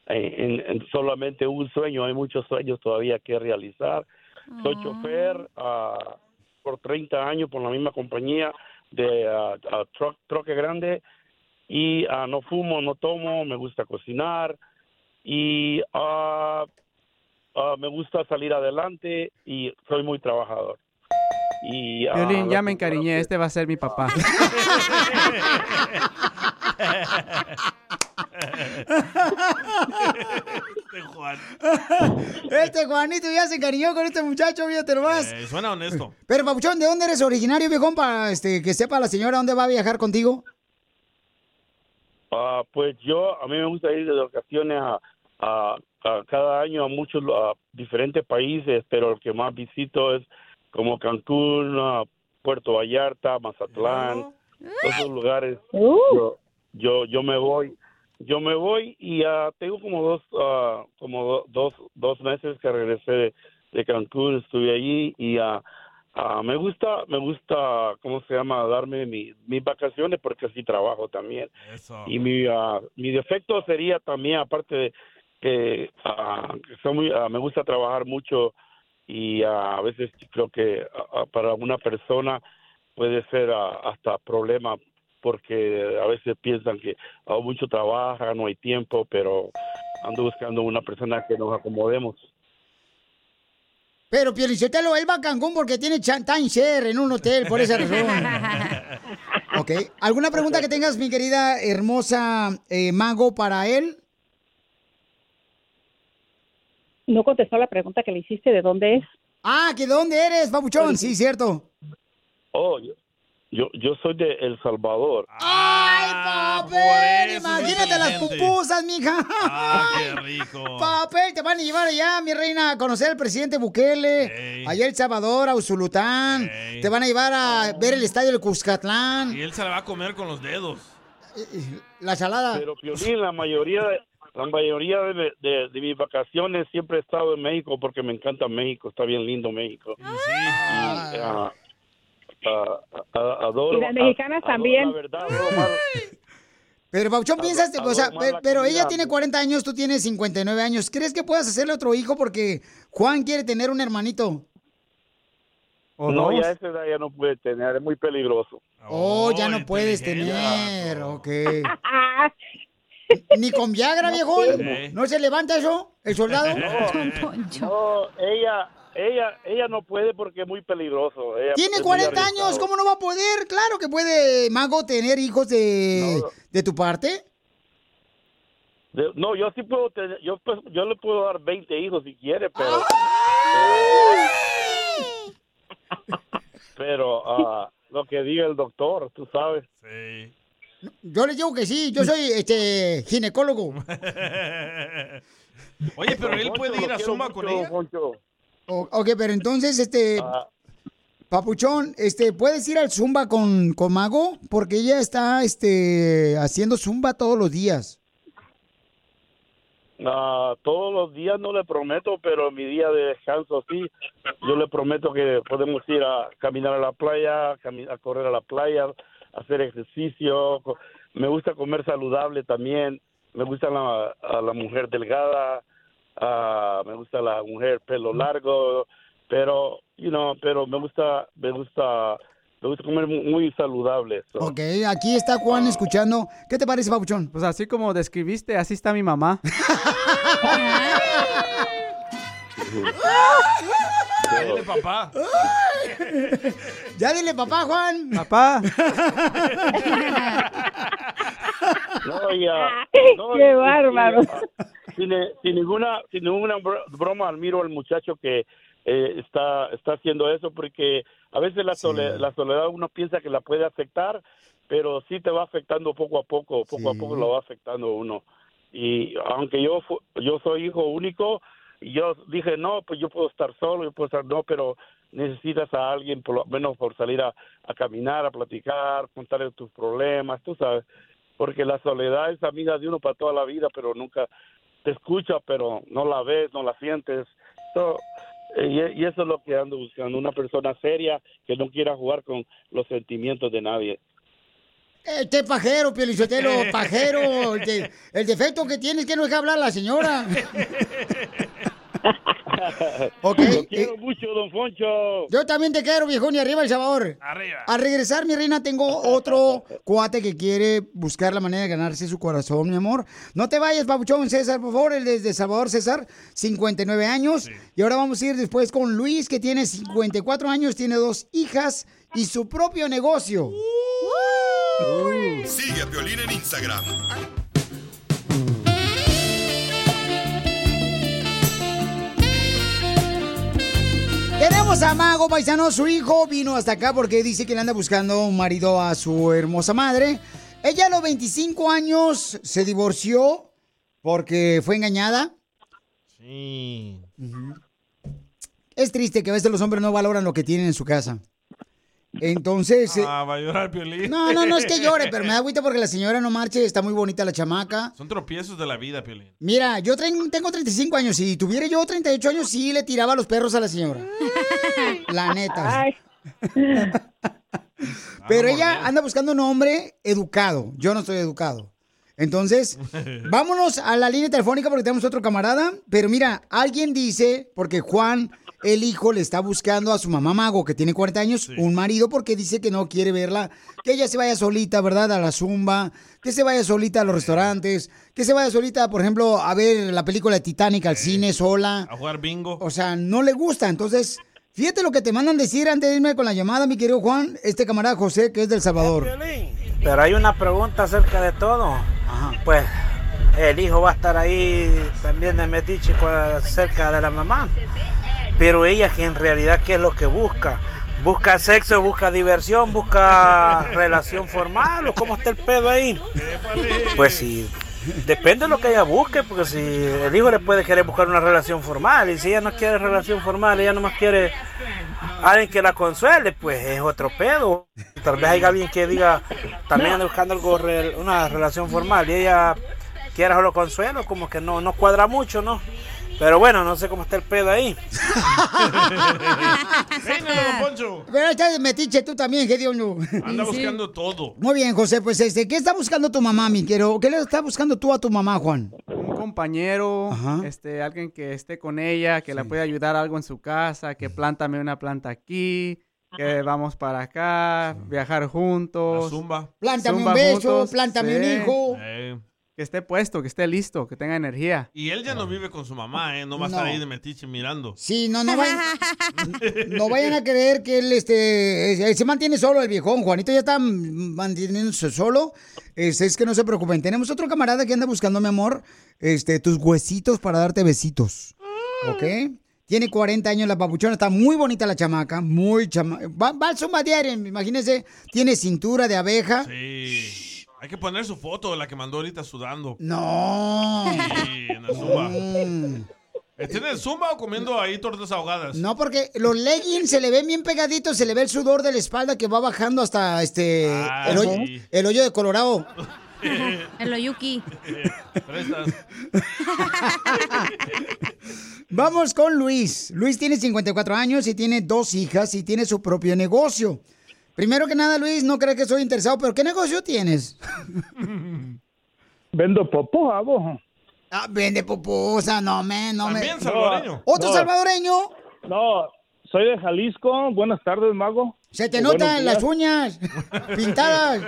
en, en- en solamente un sueño. Hay muchos sueños todavía que realizar. Soy chofer ah, por 30 años por la misma compañía de ah, ah, truck, troque grande y ah, no fumo, no tomo, me gusta cocinar y ah, ah, me gusta salir adelante y soy muy trabajador. Y, ah, Violín, ya me encariñé. Este va a ser mi papá. Este Juan. Este Juanito ya se encariñó con este muchacho, fíjate nomás. Eh, suena honesto. Pero, papuchón, ¿de dónde eres originario, viejón? Para este, que sepa la señora dónde va a viajar contigo. Ah, pues yo, a mí me gusta ir de vacaciones a, a- a cada año a muchos a diferentes países, pero el que más visito es como Cancún, a Puerto Vallarta, Mazatlán, esos lugares. Yo, yo, yo me voy, yo me voy y ah, tengo como dos, ah, como do- dos, dos meses que regresé de, de Cancún, estuve allí y ah, ah, me gusta, me gusta, ¿cómo se llama? Darme mi- mis vacaciones porque así trabajo también. Y mi, ah, mi defecto sería también, aparte de que ah, que soy muy, ah, me gusta trabajar mucho y ah, a veces creo que para una persona puede ser hasta problema porque a veces piensan que ah, mucho trabaja, no hay tiempo, pero ando buscando una persona que nos acomodemos. Pero Pielichotelo, él va a Cancún porque tiene chan- timeshare en un hotel, por esa razón. ok. ¿Alguna pregunta que tengas, mi querida hermosa eh, Mago, para él? No contestó la pregunta que le hiciste de dónde es. Ah, ¿que de dónde eres, papuchón? Sí, cierto. Oh, yo, yo, yo soy de El Salvador. ¡Ay, papel! eso Imagínate las pupusas, mija. Ah, qué rico. Papel, te van a llevar allá, mi reina, a conocer al presidente Bukele, allá El Salvador, a Usulután. Te van a llevar a ver el estadio del Cuscatlán, Y él se la va a comer con los dedos. la salada. Pero Piolín, la mayoría de, la mayoría de, de- de mis vacaciones siempre he estado en México porque me encanta México, está bien lindo México. Y, ah, ah, ah, adoro. Y las mexicanas adoro también. La verdad, adoro Pero, Pauchón, piensas, o sea, pero ella tiene 40 años, tú tienes 59 años. ¿Crees que puedas hacerle otro hijo porque Juan quiere tener un hermanito? ¿O no, dos? ya a esa edad ya no puede tener, es muy peligroso. Oh, ya no puedes tener, ok. Ni con Viagra, viejón. Sí. ¿No se levanta eso, el soldado? No, ella, ella, ella no puede porque es muy peligroso. Ella Tiene es muy 40 años. ¿cómo no va a poder? Claro que puede, Mago, tener hijos de, de tu parte. De- No, yo sí puedo tener, yo, pues, yo le puedo dar 20 hijos si quiere, pero... Pero ah, lo que diga el doctor, tú sabes. Sí. Yo le digo que sí, yo soy este ginecólogo. Oye, pero él puede ir a Zumba con ella. O- ok, pero entonces, este, Ah. Papuchón, este, ¿puedes ir al Zumba con, con Mago? Porque ella está, este, haciendo Zumba todos los días. Ah, todos los días no le prometo, pero mi día de descanso sí. Yo le prometo que podemos ir a caminar a la playa, a correr a la playa, hacer ejercicio. Me gusta comer saludable también. Me gusta la, a la mujer delgada. ah, me gusta la mujer pelo largo. Pero, you know, pero me gusta, me gusta, me gusta comer mu- muy saludable. so. Ok, aquí está Juan escuchando. ¿Qué te parece, Papuchón? Pues así como describiste, así está mi mamá. Dile, papá. Ya dile papá, Juan. Papá. No, ya. No, Qué y- bárbaro. ah, Sin, sin ninguna, sin ninguna bro- broma, admiro al muchacho que eh, está, está haciendo eso porque a veces la, sole- la soledad uno piensa que la puede afectar, pero sí te va afectando poco a poco, poco a poco lo va afectando uno. Y aunque yo fu- yo soy hijo único, yo dije, no, pues yo puedo estar solo, yo puedo estar, no, pero necesitas a alguien por lo menos por salir a, a caminar, a platicar, contarle tus problemas, tú sabes porque la soledad es amiga de uno para toda la vida, pero nunca te escucha, pero no la ves, no la sientes. So, y, y eso es lo que ando buscando, una persona seria que no quiera jugar con los sentimientos de nadie. Este pajero, Pielichotelo, pajero. El, de- el defecto que tiene es que no deja hablar la señora. Ok. Lo quiero mucho, don Foncho. Yo también te quiero, viejón, y arriba El Salvador. Arriba. Al regresar, mi reina, tengo otro cuate que quiere buscar la manera de ganarse su corazón, mi amor. No te vayas, papuchón, César, por favor, el desde Salvador, César, 59 años. Y ahora vamos a ir después con Luis, que tiene 54 años, tiene dos hijas y su propio negocio. Sigue a Piolín en Instagram. Tenemos a Mago Paisano, su hijo vino hasta acá porque dice que le anda buscando un marido a su hermosa madre. Ella a los 25 años se divorció porque fue engañada. Sí. Es triste que a veces los hombres no valoran lo que tienen en su casa. Entonces... eh, Ah, va a llorar Piolín. No, no, no es que llore, pero me da agüita porque la señora no marche, está muy bonita la chamaca. Son tropiezos de la vida, Piolín. Mira, yo tengo 35 años. Si tuviera yo 38 años, sí le tiraba los perros a la señora. La neta. Pero ella anda buscando un hombre educado. Yo no estoy educado. Entonces, vámonos a la línea telefónica porque tenemos otro camarada. Pero mira, alguien dice, porque Juan, el hijo, le está buscando a su mamá Mago, que tiene 40 años, un marido, porque dice que no quiere verla, que ella se vaya solita, ¿verdad? A la zumba, que se vaya solita a los restaurantes, que se vaya solita, por ejemplo, a ver la película de Titanic al cine sola. A jugar bingo. O sea, no le gusta. Entonces, fíjate lo que te mandan decir antes de irme con la llamada, mi querido Juan, este camarada José, que es del Salvador. Pero hay una pregunta acerca de todo. Pues el hijo va a estar ahí también de metiche con- cerca de la mamá. Pero ella que en realidad qué es lo que busca. Busca sexo, busca diversión, busca relación formal o cómo está el pedo ahí. Pues sí, depende de lo que ella busque, porque si el hijo le puede querer buscar una relación formal y si ella no quiere relación formal, ella nomás quiere alguien que la consuele, pues es otro pedo. Tal vez haya alguien que diga, también anda buscando algo, una relación formal y ella quiera solo consuelo, como que no, no cuadra mucho, ¿no? Pero bueno, no sé cómo está el pedo ahí. Pero estás de metiche tú también, Gediondo. Anda buscando todo. Muy bien, José, pues este, ¿qué está buscando tu mamá, mi quiero? ¿Qué le está buscando tú a tu mamá, Juan? Un compañero, Ajá. este, alguien que esté con ella, que la pueda ayudar algo en su casa, que plántame una planta aquí, que vamos para acá, viajar juntos. zumba. Plántame un beso, plántame un hijo. Eh, Que esté puesto, que esté listo, que tenga energía. Y él ya no vive con su mamá, ¿eh? No va a estar No. ahí de metiche mirando. Sí, no, no vayan, no vayan a creer que él este, eh, se mantiene solo el viejón. Juanito ya está manteniéndose solo. Este, es que no se preocupen. Tenemos otro camarada que anda buscando, mi amor, este, tus huesitos para darte besitos. ¿Ok? Tiene 40 años la papuchona, está muy bonita la chamaca, muy chama... Va, va al Zumba diario, imagínense, tiene cintura de abeja. Sí. Hay que poner su foto la que mandó ahorita sudando. No. Sí, en el zumba. Mm. ¿Está en el zumba o comiendo ahí tortas ahogadas? No, porque los leggings se le ven bien pegaditos, se le ve el sudor de la espalda que va bajando hasta este Ah, el, hoyo, sí. el hoyo de Colorado. El Oyuki. Vamos con Luis. Luis tiene 54 años y tiene dos hijas y tiene su propio negocio. Primero que nada, Luis, no crees que soy interesado, pero ¿qué negocio tienes? Vendo popó, abo. Ah, vende pupusa, no me, no me. También salvadoreño. ¿Otro No. salvadoreño? No, soy de Jalisco. Buenas tardes, mago. Se te notan las uñas pintadas.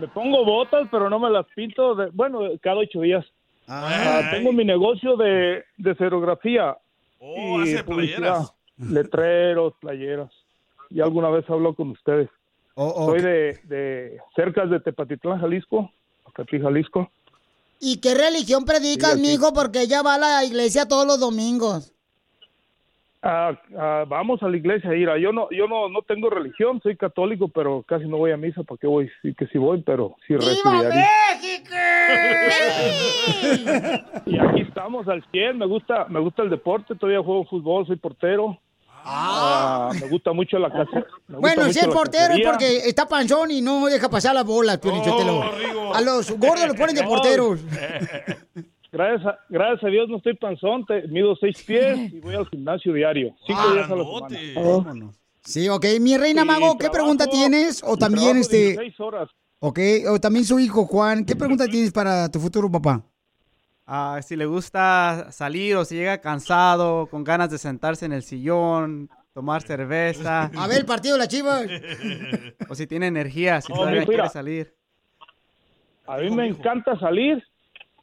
Me pongo botas, pero no me las pinto. de- bueno, cada ocho días. Ah, tengo mi negocio de, de serigrafía. Oh, y hace publicidad. playeras. Letreros, playeras. Y alguna vez hablo con ustedes. Oh, Soy de, de cerca de Tepatitlán, Jalisco. Tepati, Jalisco. ¿Y qué religión predicas, Sí, mijo? Porque ella va a la iglesia todos los domingos. Ah, ah, vamos a la iglesia, Ira. Yo no, yo no, no tengo religión, soy católico, pero casi no voy a misa. ¿Para qué voy? Sí que sí voy, pero sí rezo diario. Y aquí estamos al 100. Me gusta, me gusta el deporte. Todavía juego fútbol, soy portero. Ah, me gusta mucho la casa. Bueno, si es portero es porque está panzón y no deja pasar las bolas, Piolichotelo. a los gordos los ponen de No. porteros. Gracias a, gracias a Dios no estoy panzón, te- mido seis pies y voy al gimnasio diario. Cinco días a la semana. Sí, ok. Mi reina Mago, ¿qué trabajo- pregunta tienes? O también este... 16 horas. Ok, o también su hijo Juan, ¿qué pregunta tienes para tu futuro papá? Ah, si le gusta salir o si llega cansado, con ganas de sentarse en el sillón, tomar cerveza. A ver, el partido de la chivas. O si tiene energía, si todavía quiere salir. A mí me encanta salir,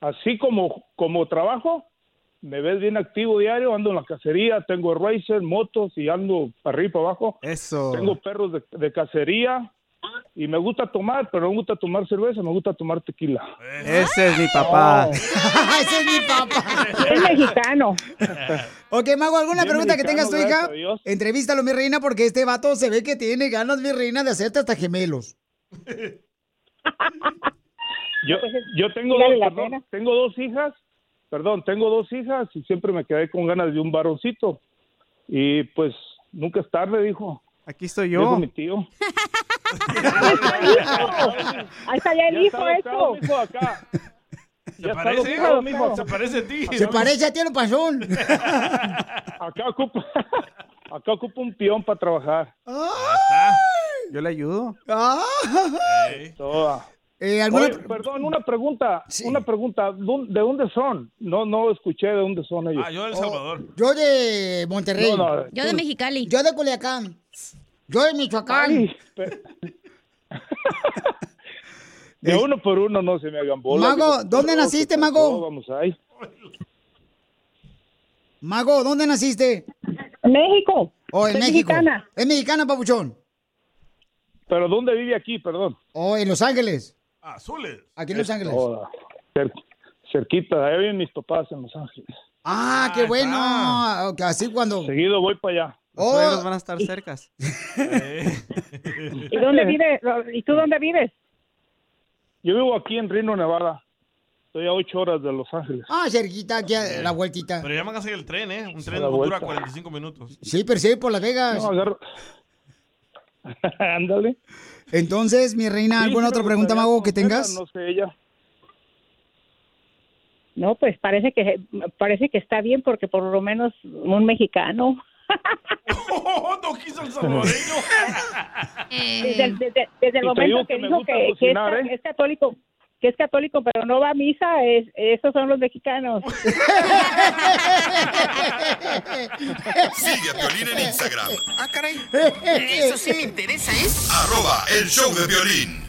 así como, como trabajo. Me ves bien activo diario, ando en la cacería, tengo racer, motos y ando para arriba y para abajo. Eso. Tengo perros de, de cacería y me gusta tomar, pero no me gusta tomar cerveza, me gusta tomar tequila. Ese es mi papá. Ese es mi papá. Es mexicano. Ok, Mago, ¿alguna Bien pregunta que tengas tu hija? Entrevístalo, mi reina, porque este vato se ve que tiene ganas, mi reina, de hacerte hasta gemelos. Yo, yo tengo, dos, la perdón, tengo dos hijas, perdón, tengo dos hijas y siempre me quedé con ganas de un varoncito. Y pues nunca es tarde, dijo. Aquí estoy Dijo yo. mi tío. Ahí está ya el Ya hijo, eso. ¿Se Ya parece? adoptado, mijo. Se parece a ti. Se parece a ti el pasón. Acá ocupa, acá ocupa un peón para trabajar. Yo le ayudo. Toda. Eh, ¿alguna Oye, perdón, una pregunta, una pregunta, ¿dó- ¿de dónde son? No, no escuché de dónde son ellos. Ah, yo de El Salvador. Yo de Monterrey. No, no, Yo de Mexicali. Yo de Culiacán. Yo de Michoacán. Ay, de uno por uno no se me hagan bolas. Mago, ¿dónde naciste, ¿qué Mago? Vamos ahí. Mago, ¿dónde naciste? México. Oh, en Soy México. mexicana. Es mexicana, papuchón. ¿Pero dónde vive aquí, perdón? Oh, en Los Ángeles. Azules. Aquí en Los Ángeles. Toda. Cer- cerquita, ahí viven mis papás en Los Ángeles. Ah, qué bueno. Ok, Así cuando. Seguido voy para allá. Los Oh. suegros van a estar cercas. ¿Y dónde vives? ¿Y tú dónde vives? Yo vivo aquí en Reno, Nevada. Estoy a ocho horas de Los Ángeles. Ah, cerquita, aquí a la vueltita. Pero ya van a hacer el tren, ¿eh? Un tren dura vuelta. 45 minutos. Sí, pero sí, por Las Vegas. No, agarro. Ándale. Entonces, mi reina, ¿alguna sí me otra pregunta, Mago, que tengas? No sé, ella. No, pues parece que parece que está bien porque por lo menos un mexicano. Oh, no quiso el salvadoreño. Desde, el- desde- desde el momento que, que dijo que, que es, ¿eh? es católico, que es católico pero no va a misa, es, esos son los mexicanos. Sigue a Piolín en Instagram. Ah, caray. Eso sí me interesa, ¿eh? Arroba el show de violín.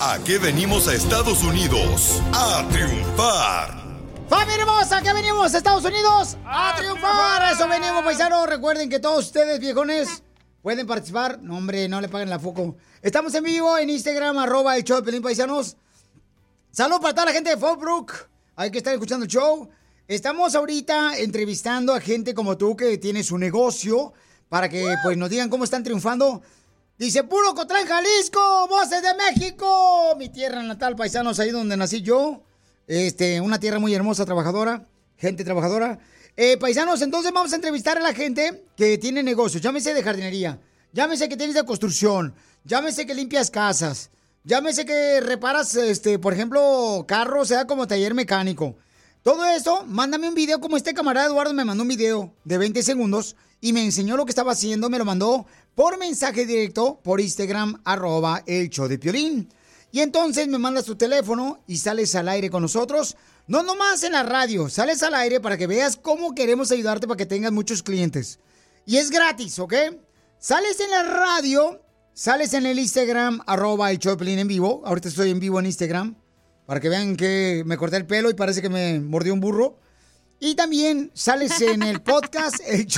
¿A qué venimos a Estados Unidos? A triunfar. ¡Familia hermosa! ¿Qué venimos, Estados Unidos? ¡A triunfar! A Eso venimos, paisanos. Recuerden que todos ustedes, viejones, pueden participar. No, hombre, no le paguen la foco. Estamos en vivo en Instagram, arroba el show de Pelín Paisanos. Saludos para toda la gente de Fallbrook. Hay que estar escuchando el show. Estamos ahorita entrevistando a gente como tú que tiene su negocio para que pues nos digan cómo están triunfando. Dice, puro Cotlán, Jalisco, voces de México. Mi tierra natal, paisanos, ahí donde nací yo. Este, una tierra muy hermosa, trabajadora, gente trabajadora. Eh, paisanos, entonces vamos a entrevistar a la gente que tiene negocios. Llámese de jardinería, llámese que tienes de construcción, llámese que limpias casas, llámese que reparas, este, por ejemplo, carros, sea como taller mecánico. Todo eso, mándame un video como este camarada Eduardo me mandó un video de 20 segundos y me enseñó lo que estaba haciendo, me lo mandó por mensaje directo por Instagram, arroba el show de Piolín. Y entonces me mandas tu teléfono y sales al aire con nosotros. No nomás en la radio, sales al aire para que veas cómo queremos ayudarte para que tengas muchos clientes. Y es gratis, ¿ok? Sales en la radio, sales en el Instagram, arroba el show de Piolín en vivo. Ahorita estoy en vivo en Instagram para que vean que me corté el pelo y parece que me mordió un burro. Y también sales en el podcast el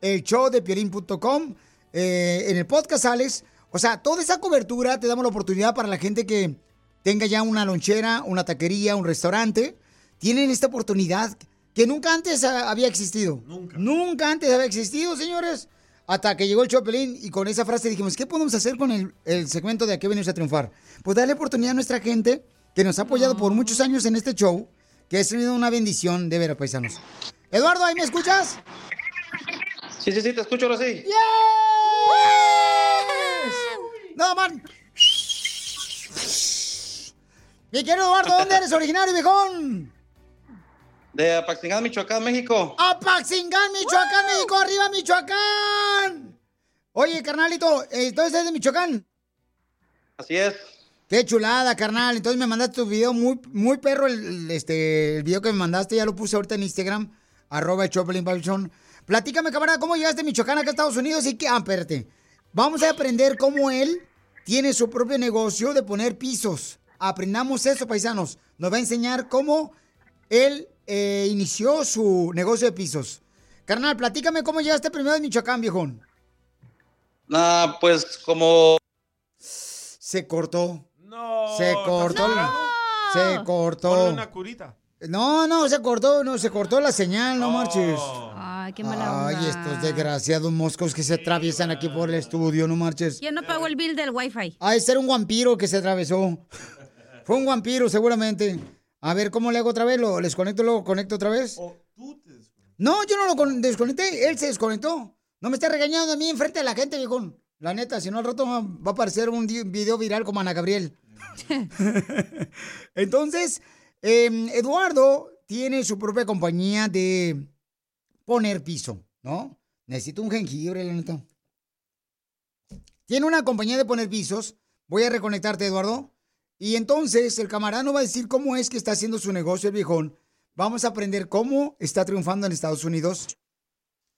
El showdepiolín.com. Eh, en el podcast sales. O sea, toda esa cobertura te damos la oportunidad para la gente que tenga ya una lonchera, una taquería, un restaurante. Tienen esta oportunidad que nunca antes había existido. Nunca. Nunca antes había existido, señores. Hasta que llegó el Chopelín y con esa frase dijimos, ¿qué podemos hacer con el, el segmento de a qué venimos a triunfar? Pues darle oportunidad a nuestra gente que nos ha apoyado por muchos años en este show, que ha sido una bendición de ver a paisanos. Eduardo, ¿ahí me escuchas? Sí, sí, sí, te escucho ahora sí. No, man. Mi querido Eduardo, ¿dónde eres originario, viejón? De Apaxingán, Michoacán, México. Apaxingán, Michoacán, México, arriba Michoacán. Oye, carnalito, entonces es de Michoacán. Así es. Qué chulada, carnal. Entonces me mandaste tu video muy, muy perro, el, este, el video que me mandaste, ya lo puse ahorita en Instagram, arroba el. Platícame, camarada, ¿cómo llegaste a Michoacán acá a Estados Unidos? Y que, ah, espérate. Vamos a aprender cómo él tiene su propio negocio de poner pisos. Aprendamos eso, paisanos. Nos va a enseñar cómo él eh, inició su negocio de pisos. Carnal, platícame cómo llegaste primero a Michoacán, viejón. Ah, pues como... Se cortó. No. Se cortó. Se cortó. Ponle una curita. No, no, se cortó, no, se cortó la señal, no marches. Ay, qué mala Ay, onda. estos desgraciados moscos que se atraviesan aquí por el estudio, no marches. ¿Quién no pagó el bill del wifi? Ha de ser un vampiro que se atravesó. Fue un vampiro, seguramente. A ver, ¿cómo le hago otra vez? ¿Lo les conecto, lo conecto otra vez? No, yo no lo con- desconecté, él se desconectó. No me esté regañando a mí enfrente de la gente, viejón. La neta, si no al rato va a aparecer un video viral como Ana Gabriel. Entonces, eh, Eduardo tiene su propia compañía de poner piso, ¿no? Necesito un jengibre, la neta. Tiene una compañía de poner pisos. Voy a reconectarte, Eduardo. Y entonces el camarada nos va a decir cómo es que está haciendo su negocio el viejón. Vamos a aprender cómo está triunfando en Estados Unidos.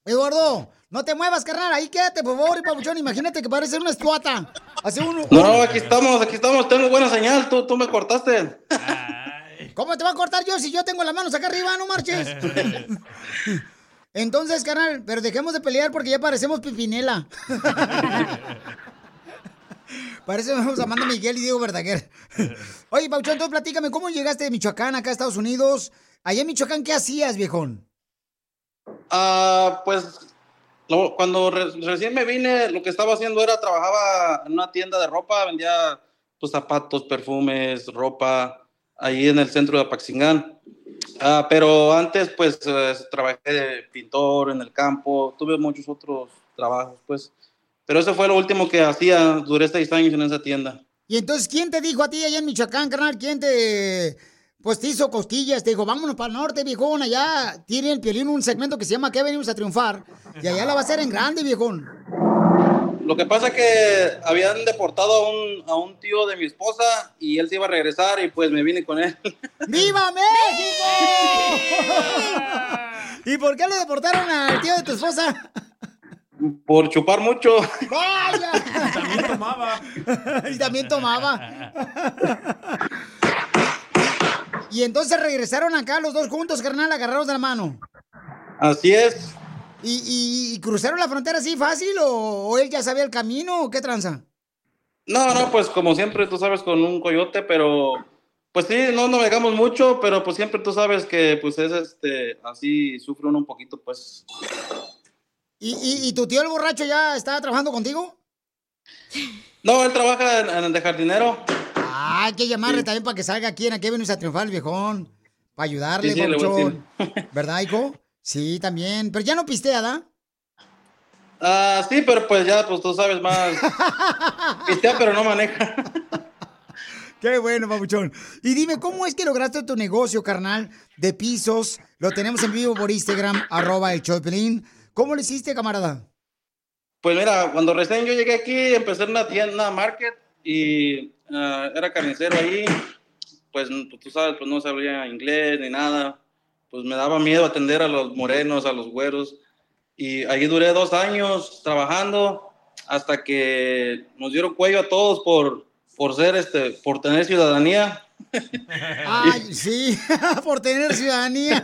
Eduardo, no te muevas, carnal. Ahí quédate, por favor, y papuchón. Imagínate que parece una estuata. Hace uno. No, aquí estamos, aquí estamos. Tengo buena señal. Tú, tú me cortaste. ¿Cómo te va a cortar yo si yo tengo las manos acá arriba? No marches. Entonces, carnal, pero dejemos de pelear porque ya parecemos Pipinela. Parecemos Amanda Miguel y Diego Verdaguer. Oye, Pauchón, entonces platícame, ¿cómo llegaste de Michoacán acá a Estados Unidos? Allá en Michoacán, ¿qué hacías, viejón? Ah, pues lo- cuando re- recién me vine, lo que estaba haciendo era trabajaba en una tienda de ropa, vendía pues, zapatos, perfumes, ropa, ahí en el centro de Apaxingán. Ah, pero antes, pues, eh, trabajé de pintor en el campo, tuve muchos otros trabajos, pues. Pero eso fue lo último que hacía, duré seis años en esa tienda. Y entonces, ¿quién te dijo a ti allá en Michoacán, carnal? ¿Quién te, pues, te hizo costillas? Te dijo, vámonos para el norte, viejón. Allá tiene el piolín un segmento que se llama ¿Qué venimos a triunfar? Y allá la va a hacer en grande, viejón. Lo que pasa es que habían deportado a un, a un tío de mi esposa y él se iba a regresar y pues me vine con él. ¡Viva México! ¿Y por qué le deportaron al tío de tu esposa? Por chupar mucho. ¡Vaya! También tomaba. y también tomaba. y entonces regresaron acá los dos juntos, carnal, agarrados de la mano. Así es. ¿Y, y- y cruzaron la frontera así fácil o, o él ya sabía el camino o qué tranza? No, no, pues como siempre, tú sabes, con un coyote, pero pues sí, no navegamos mucho, pero pues siempre tú sabes que pues es este, así sufre uno un poquito, pues. ¿Y, y- y tu tío el borracho ya está trabajando contigo? No, él trabaja en, en el de jardinero. Ah, hay que llamarle también para que salga aquí en Aquí Venimos a Triunfar, el viejón. Para ayudarle, Sí, sí. ¿Verdad, hijo? Sí, también. Pero ya no pistea, ¿da? Ah, sí, pero pues ya, pues tú sabes más. Pistea, pero no maneja. Qué bueno, papuchón. Y dime, ¿cómo es que lograste tu negocio, carnal, de pisos? Lo tenemos en vivo por Instagram, arroba el Choplin. ¿Cómo lo hiciste, camarada? Pues mira, cuando recién yo llegué aquí, empecé en una tienda, una market, y ah, era carnicero ahí. Pues pues, tú sabes, pues no sabía inglés ni nada. Pues me daba miedo atender a los morenos, a los güeros. Y ahí duré dos años trabajando hasta que nos dieron cuello a todos por, por ser, este, por tener ciudadanía. Ay, sí, por tener ciudadanía.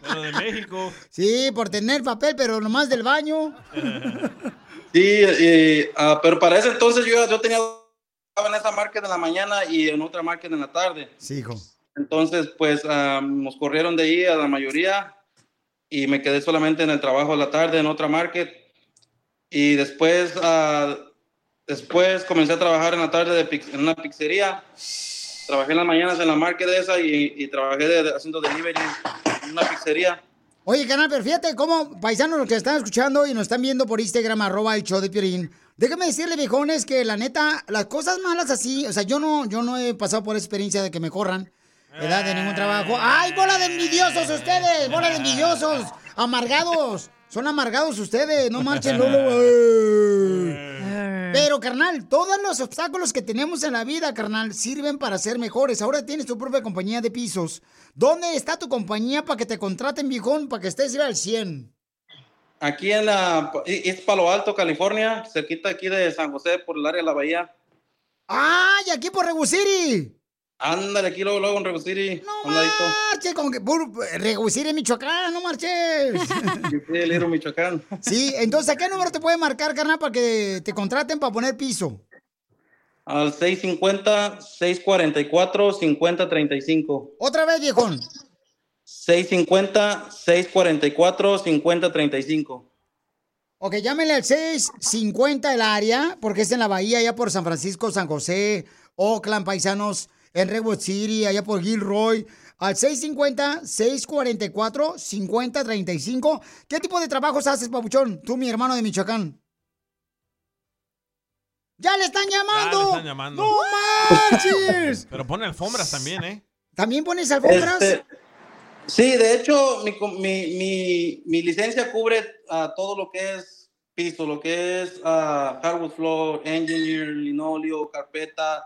Pero de México. Sí, por tener papel, pero nomás del baño. Sí, y, ah, pero para ese entonces yo, yo tenía estaba en esa market en la mañana y en otra market en la tarde. Sí, hijo. Entonces, pues ah, nos corrieron de ahí a la mayoría y me quedé solamente en el trabajo de la tarde en otra market. Y después, ah, después comencé a trabajar en la tarde de en una pizzería. Trabajé en las mañanas en la market esa y, y trabajé de- de- haciendo delivery en una pizzería. Oye, canal, pero fíjate cómo, paisanos, los que están escuchando y nos están viendo por Instagram, arroba el show de Piolín. Déjame decirle, viejones, que la neta, las cosas malas así, o sea, yo no, yo no he pasado por experiencia de que me corran, ¿verdad? De ningún trabajo. ¡Ay, bola de envidiosos ustedes! ¡Bola de envidiosos! ¡Amargados! Son amargados ustedes, no marchen, Lolo. Pero, carnal, todos los obstáculos que tenemos en la vida, carnal, sirven para ser mejores. Ahora tienes tu propia compañía de pisos. ¿Dónde está tu compañía para que te contraten, viejón, para que estés al 100? Aquí en la, es Palo Alto, California, cerquita aquí de San José, por el área de la bahía. ¡Ay, aquí por Regu City! Ándale, aquí luego, luego en Rego City, a un ladito. Marche, como que puro Regu City, Michoacán, no marches. Sí, Michoacán. Sí, entonces, ¿a qué número te puede marcar, carnal, para que te contraten para poner piso? Al 650-644-5035. Otra vez, viejón. 650-644-5035. Ok, llámenle al 650 el área, porque es en la bahía, allá por San Francisco, San José, Oakland, paisanos, en Redwood City, allá por Gilroy. Al 650-644-5035. ¿Qué tipo de trabajos haces, papuchón? Tú, mi hermano de Michoacán. ¡Ya le están Ya llamando! le están llamando. ¡No manches! Pero pone alfombras también, ¿eh? ¿También pones alfombras? Este, sí, de hecho, mi, mi, mi, mi licencia cubre ah, todo lo que es piso, lo que es ah, hardwood floor, engineer, linoleo, carpeta,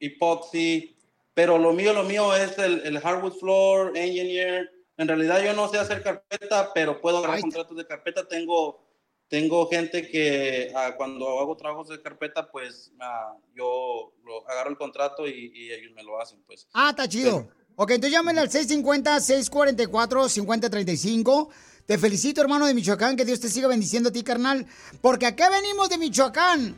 epoxy. Pero lo mío, lo mío es el, el hardwood floor, engineer. En realidad yo no sé hacer carpeta, pero puedo agarrar contratos de carpeta. Tengo, tengo gente que ah, cuando hago trabajos de carpeta, pues ah, yo lo, agarro el contrato y, y ellos me lo hacen, pues. Ah, está chido. Ok, entonces llámenle al 650-644-5035. Te felicito, hermano de Michoacán, que Dios te siga bendiciendo a ti, carnal. Porque acá venimos de Michoacán,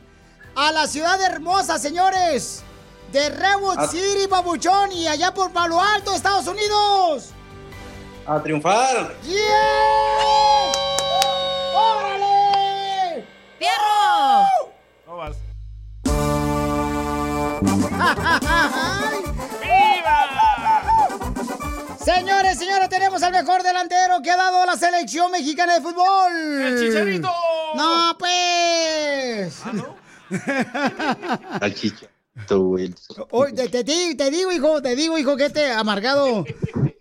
a la ciudad hermosa, señores. De Redwood Ah. City, Babuchón, y allá por Palo Alto, Estados Unidos. A triunfar. ¡Yeah! ¡Órale! ¡Fierro! No vas. Señores, señores, tenemos al mejor delantero que ha dado la selección mexicana de fútbol. ¡El Chicharito! No, pues. Al Oye, te, te di- te digo, hijo, te digo, hijo, que este amargado.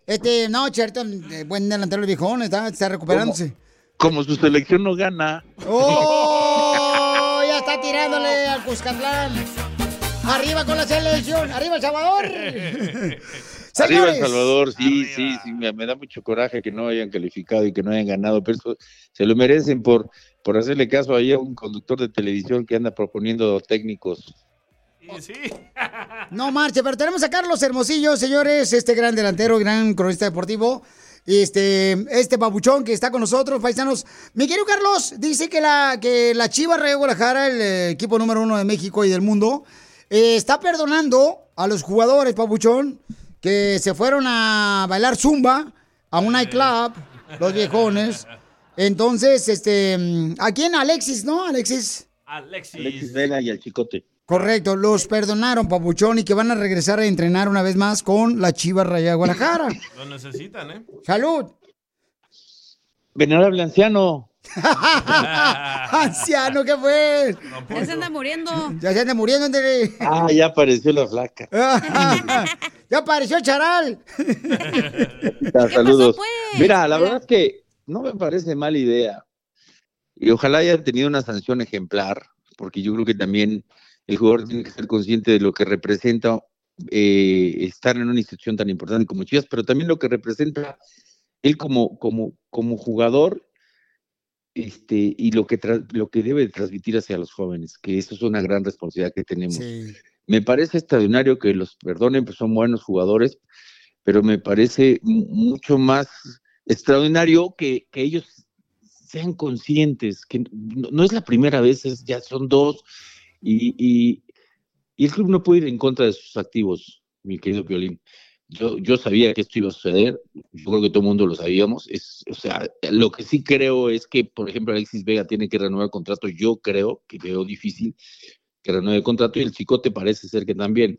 Este, no, Cherto, buen delantero el viejón, está, está recuperándose. Como su selección no gana. ¡Oh! Ya está tirándole al Cuscatlán. Arriba con la selección, arriba El Salvador. Arriba El. Salvador, sí, sí, sí, me, me da mucho coraje que no hayan calificado y que no hayan ganado, pero eso se lo merecen por, por hacerle caso ahí a un conductor de televisión que anda proponiendo técnicos. Y sí. No marche, pero tenemos a Carlos Hermosillo, señores, este gran delantero, gran cronista deportivo. Este, este babuchón que está con nosotros, paisanos. Mi querido Carlos, dice que la, que la Chivas Rayo Guadalajara, el equipo número uno de México y del mundo, eh, está perdonando a los jugadores, babuchón, que se fueron a bailar zumba a un nightclub, los viejones. Entonces, este, ¿a quién? Alexis, ¿no? Alexis. Alexis. Alexis Vela y al Chicote. Correcto, los perdonaron, Papuchón, y que van a regresar a entrenar una vez más con la Chivas Raya de Guadalajara. Lo necesitan, ¿eh? ¡Salud! Venerable anciano. ¡Anciano, qué fue! Ya se anda muriendo. Ya se anda muriendo, ándale. Ah, ya apareció la flaca. ya apareció el charal. Saludos. pues? Mira, la verdad es que no me parece mala idea. Y ojalá hayan tenido una sanción ejemplar, porque yo creo que también el jugador tiene que ser consciente de lo que representa eh, estar en una institución tan importante como Chivas, pero también lo que representa él como, como, como jugador este, y lo que, lo que debe de transmitir hacia los jóvenes, que eso es una gran responsabilidad que tenemos. Me parece extraordinario que los perdonen, pues son buenos jugadores, pero me parece mu- mucho más extraordinario que, que ellos sean conscientes, que no, no es la primera vez, es- ya son dos, y, y- y el club no puede ir en contra de sus activos, mi querido Piolín. Yo, yo sabía que esto iba a suceder, yo creo que todo el mundo lo sabíamos. Es, o sea, lo que sí creo es que, por ejemplo, Alexis Vega tiene que renovar el contrato. Yo creo que veo difícil que renueve el contrato y el Chicote parece ser que también.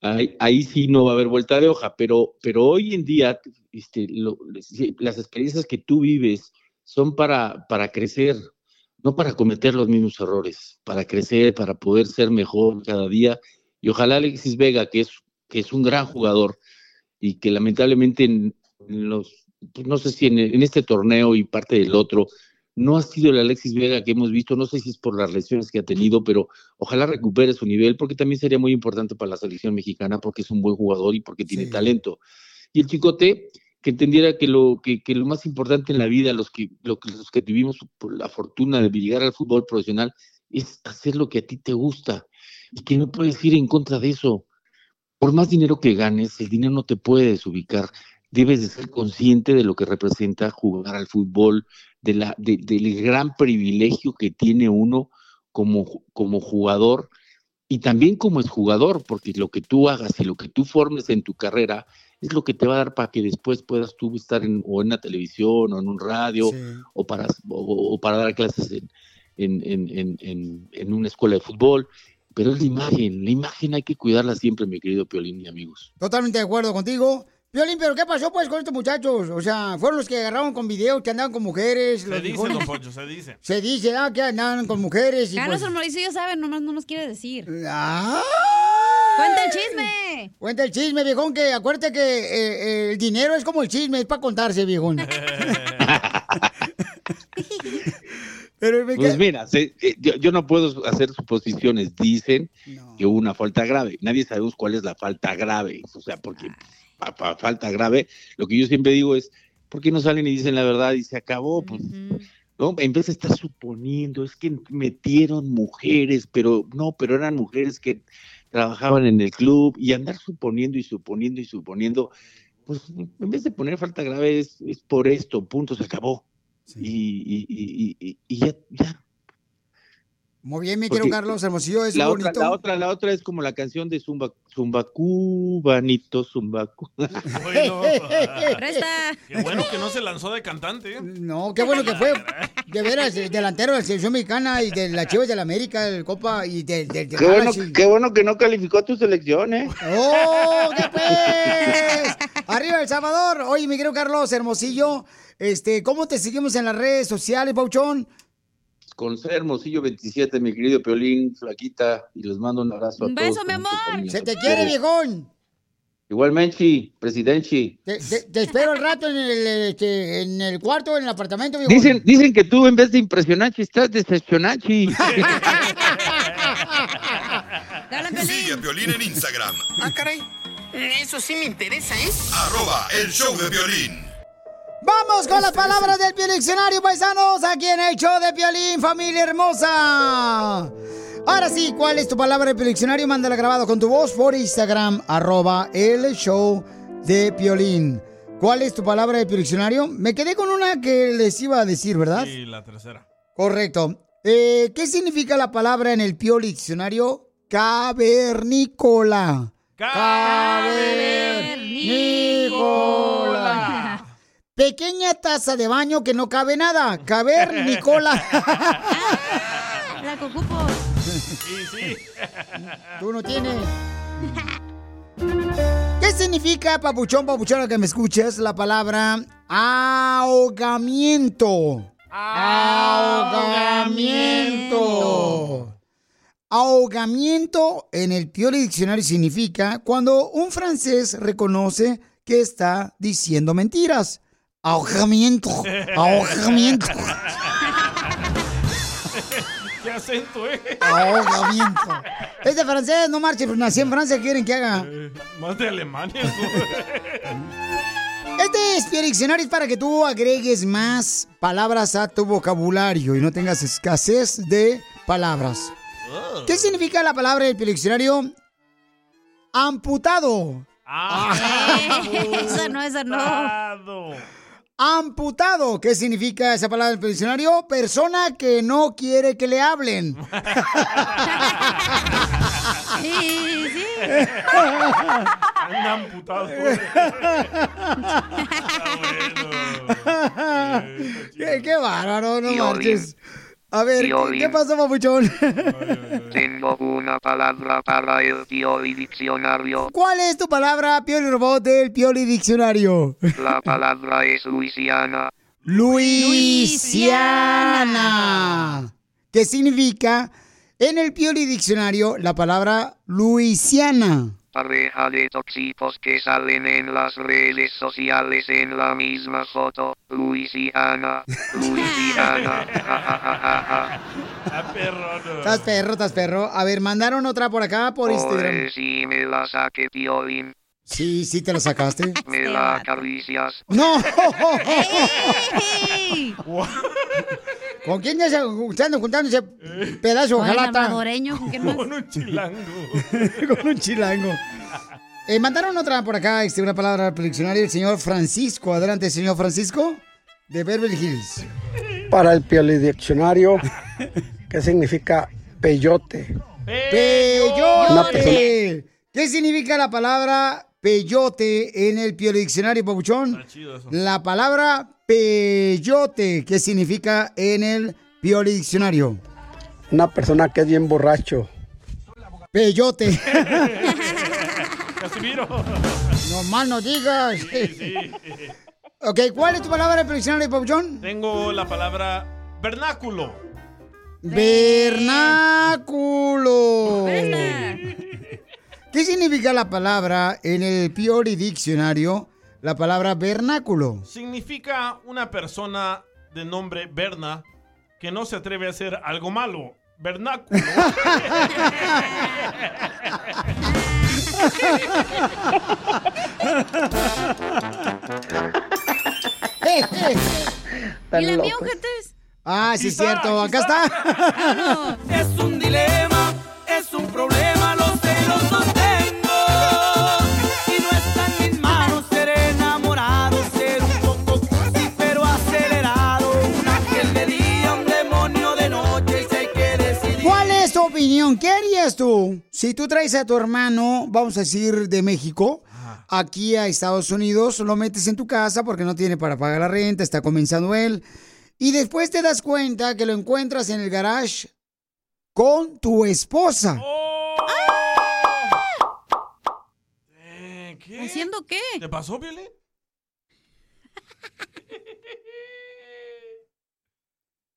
Ahí, ahí sí no va a haber vuelta de hoja, pero, pero hoy en día este, lo- las experiencias que tú vives son para, para crecer, no para cometer los mismos errores, para crecer, para poder ser mejor cada día. Y ojalá Alexis Vega, que es, que es un gran jugador y que lamentablemente en, en los, pues no sé si en, en este torneo y parte del otro, no ha sido el Alexis Vega que hemos visto, no sé si es por las lesiones que ha tenido, pero ojalá recupere su nivel, porque también sería muy importante para la selección mexicana, porque es un buen jugador y porque tiene talento. Y el Chicote, que entendiera que lo, que, lo más importante en la vida, los que, lo los que tuvimos la fortuna de llegar al fútbol profesional, es hacer lo que a ti te gusta y que no puedes ir en contra de eso. Por más dinero que ganes, el dinero no te puede desubicar. Debes de ser consciente de lo que representa jugar al fútbol, de la, de- del gran privilegio que tiene uno como, como jugador y también como exjugador, porque lo que tú hagas y lo que tú formes en tu carrera es lo que te va a dar para que después puedas tú estar en, o en la televisión o en un radio o, para, o, o para dar clases en, en, en, en, en- en una escuela de fútbol. Pero es la imagen, la imagen hay que cuidarla siempre, mi querido Piolín y amigos. Totalmente de acuerdo contigo. Violín, pero ¿qué pasó pues con estos muchachos? O sea, fueron los que agarraron con videos, que andaban con mujeres. Se los dice, viejones. don Poncho, se dice. Se dice, ah, que andaban con mujeres y Carlos pues... el Mauricio ya sabe, nomás no nos quiere decir. ¡Ah! ¡Cuenta el chisme! Cuenta el chisme, viejón, que acuérdate que eh, eh, el dinero es como el chisme, es para contarse, viejón. Pero me Pues mira, se- eh, yo, yo no puedo hacer suposiciones. Dicen que hubo una falta grave. Nadie sabemos cuál es la falta grave. O sea, porque pa- pa- falta grave, lo que yo siempre digo es, ¿por qué no salen y dicen la verdad y se acabó? Pues ¿no? En vez de estar suponiendo, es que metieron mujeres, pero no, pero eran mujeres que trabajaban en el club y andar suponiendo y suponiendo y suponiendo, pues en vez de poner falta grave es, es por esto, punto, se acabó. Y, y- y- y- y ya, ya. Muy bien, mi querido Carlos Hermosillo, es la bonito. Otra, la otra, la otra es como la canción de Zumba, Zumbacú, Vanito, Zumbacú. Presta. Qué bueno que no se lanzó de cantante. ¿eh? No, qué bueno que fue. De veras, el delantero de la selección mexicana y de la Chivas de la América, el Copa y del del del Qué bueno, qué bueno que no calificó a tu selección, ¿eh? ¡Oh, qué pues! ¡Arriba El Salvador! Oye, mi querido Carlos Hermosillo, este, ¿cómo te seguimos en las redes sociales, Pauchón? Con ser Hermosillo 27, mi querido Piolín, Flaquita, y les mando un abrazo a Un todos. beso, mi amor. Se te quiere, viejón. Igualmente, presidente. Te, te- te espero al rato en el, este, en el cuarto, en el apartamento, viejón. Dicen, dicen que tú en vez de impresionante estás decepcionante. Sigue a Piolín en Instagram, Ah, caray. Eso sí me interesa, ¿eh? arroba el show de violín. Vamos con las palabras del Diccionario, paisanos, aquí en el show de Piolín, familia hermosa. Ahora sí, ¿cuál es tu palabra del Diccionario? Mándala grabado con tu voz por Instagram, arroba el show de Piolín. ¿Cuál es tu palabra del Diccionario? Me quedé con una que les iba a decir, ¿verdad? Y la tercera. Correcto. Eh, ¿Qué significa la palabra en el Piolín Diccionario? Cavernícola. Cavernícola. Pequeña taza de baño que no cabe nada. Cavernícola. La que ocupo. Sí, sí. Tú no tienes. ¿Qué significa, papuchón, papuchona, que me escuches, la palabra ahogamiento? Ahogamiento. Ahogamiento en el Pioli Diccionario significa cuando un francés reconoce que está diciendo mentiras. Ahogamiento. Ahogamiento. ¿Qué acento, eh? Ahogamiento. Es de francés, no marche, pues nací en Francia, quieren que haga. Más de Alemania. Este es Diccionario es para que tú agregues más palabras a tu vocabulario y no tengas escasez de palabras. ¿Qué significa la palabra del Diccionario? Amputado. Esa no, esa no. Amputado. ¿Qué significa esa palabra del diccionario? Persona que no quiere que le hablen. Sí, sí. Amputado. qué, qué bárbaro, no marches. A ver, ¿qué, pasó, papuchón? Tengo una palabra para el Pioli Diccionario. ¿Cuál es tu palabra, Pioli Robot, del Pioli Diccionario? La palabra es Luisiana. Luisiana. ¿Qué significa en el Pioli Diccionario la palabra Luisiana? Pareja de tóxicos que salen en las redes sociales en la misma foto. Ja, ja. Ah, perro, no. Estás perro, estás perro. A ver, mandaron otra por acá por Instagram. Si me la saqué, Piolín. Sí, sí te la sacaste. Me la acaricias. ¡No! ¿Con quién ya se están juntando ese pedazo de jalata? ¿con quién más? Con un chilango. Con un chilango. Eh, mandaron otra por acá, este, una palabra al diccionario, el señor Francisco. Adelante, señor Francisco, de Beverly Hills. Para el Piolidiccionario, ¿qué significa peyote? ¡Peyote! ¿Qué significa la palabra peyote en el Pioli Diccionario, Pabuchón? La palabra peyote, ¿qué significa en el Pioli Diccionario? Una persona que es bien borracho. Peyote. Casimiro. No más no digas. Ok, ¿cuál es tu palabra en el diccionario, Pabuchón? Tengo la palabra vernáculo. Vernáculo. ¿Qué significa la palabra en el Pioli Diccionario? La palabra vernáculo. Significa una persona de nombre Berna que no se atreve a hacer algo malo. Vernáculo. ¿Y la mía, ojetes? Ah, sí, es cierto. Acá está. Es un dilema, es un problema, opinión? ¿Qué harías tú si tú traes a tu hermano, vamos a decir, de México, aquí a Estados Unidos, lo metes en tu casa porque no tiene para pagar la renta, está comenzando él, y después te das cuenta que lo encuentras en el garage con tu esposa? Eh, ¿Qué? ¿Haciendo qué? ¿Te pasó, Piolín?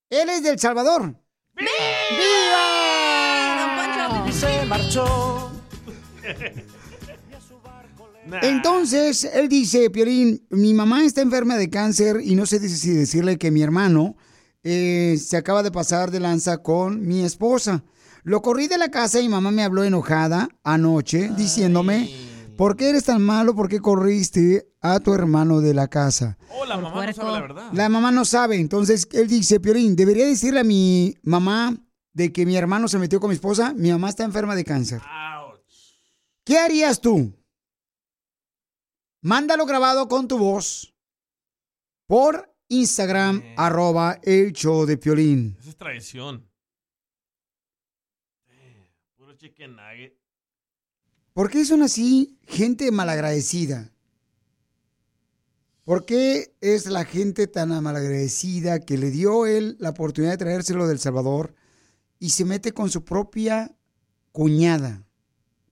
Él es del Salvador. ¡Viva! Se marchó. Entonces, él dice, Piolín, mi mamá está enferma de cáncer y no sé si decirle que mi hermano eh, se acaba de pasar de lanza con mi esposa. Lo corrí de la casa y mi mamá me habló enojada anoche diciéndome, ¿por qué eres tan malo? ¿Por qué corriste a tu hermano de la casa? Oh, la mamá no sabe la verdad. La mamá no sabe, entonces él dice, Piolín, debería decirle a mi mamá de que mi hermano se metió con mi esposa, mi mamá está enferma de cáncer. ¿Qué harías tú? Mándalo grabado con tu voz por Instagram, arroba el show de Piolín. Esa es traición. Puro chicken nugget. ¿Por qué son así gente malagradecida? ¿Por qué es la gente tan malagradecida que le dio él la oportunidad de traérselo del Salvador y se mete con su propia cuñada?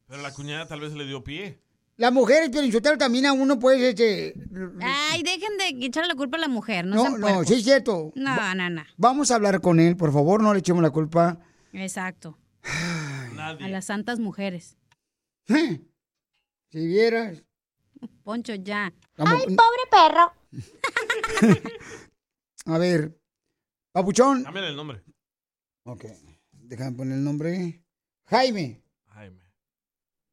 Pero la cuñada tal vez le dio pie. Las mujeres, Piolinsotelo, también a uno puede... Este, Ay, dejen de echarle la culpa a la mujer, no no, sean no, sí es cierto. No, no, no. Vamos a hablar con él, por favor, no le echemos la culpa. Exacto. A las santas mujeres. Si vieras. Poncho, ya. Ay, pobre perro. A ver, Papuchón. Cámbiale el nombre. Ok, déjame poner el nombre. Jaime. Jaime.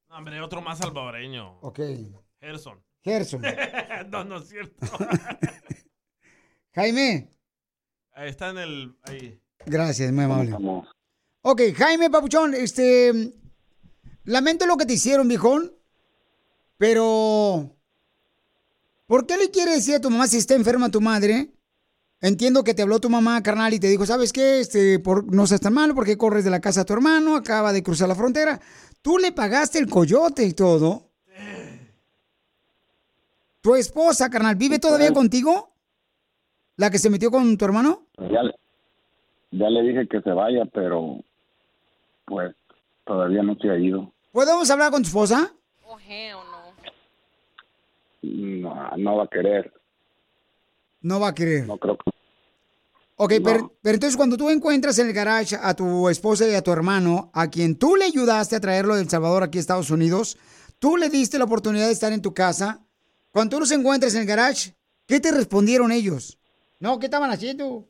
No, hombre, otro más salvadoreño. Ok. Gerson. Gerson. no, no es cierto. Jaime. Ahí está en el. Ahí. Gracias, muy amable. Ok, Jaime Papuchón, este. Lamento lo que te hicieron, viejón. Pero. ¿Por qué le quieres decir a tu mamá si está enferma tu madre? Entiendo que te habló tu mamá, carnal, y te dijo, ¿sabes qué? Este, por, no seas tan malo porque corres de la casa a tu hermano, acaba de cruzar la frontera. Tú le pagaste el coyote y todo. ¿Tu esposa, carnal, vive todavía contigo? ¿La que se metió con tu hermano? Ya le, ya le dije que se vaya, pero pues todavía no se ha ido. ¿Podemos hablar con tu esposa? No, no va a querer. No va a querer. No creo que. Ok, pero, pero entonces cuando tú encuentras en el garage a tu esposa y a tu hermano, a quien tú le ayudaste a traerlo de El Salvador aquí a Estados Unidos, tú le diste la oportunidad de estar en tu casa. Cuando tú los encuentras en el garage, ¿qué te respondieron ellos? No, ¿qué estaban haciendo?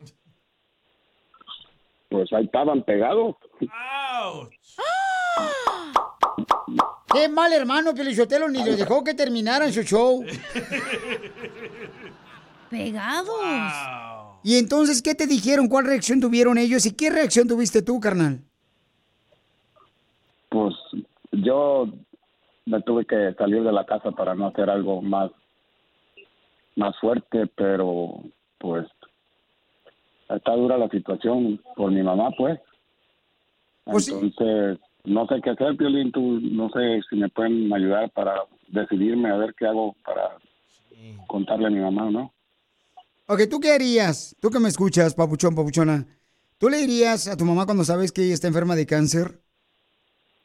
Pues ahí estaban pegados. Qué mal hermano, Pelichotelo, ni les dejó que terminaran su show. Pegados. Y entonces, ¿qué te dijeron? ¿Cuál reacción tuvieron ellos? ¿Y qué reacción tuviste tú, carnal? Pues yo me tuve que salir de la casa para no hacer algo más más fuerte, pero pues está dura la situación por mi mamá, pues. Entonces, no sé qué hacer, Piolín, tú no sé si me pueden ayudar para decidirme a ver qué hago para contarle a mi mamá, ¿no? Ok, ¿tú qué harías? Tú que me escuchas, papuchón, papuchona. ¿Tú le dirías a tu mamá cuando sabes que ella está enferma de cáncer?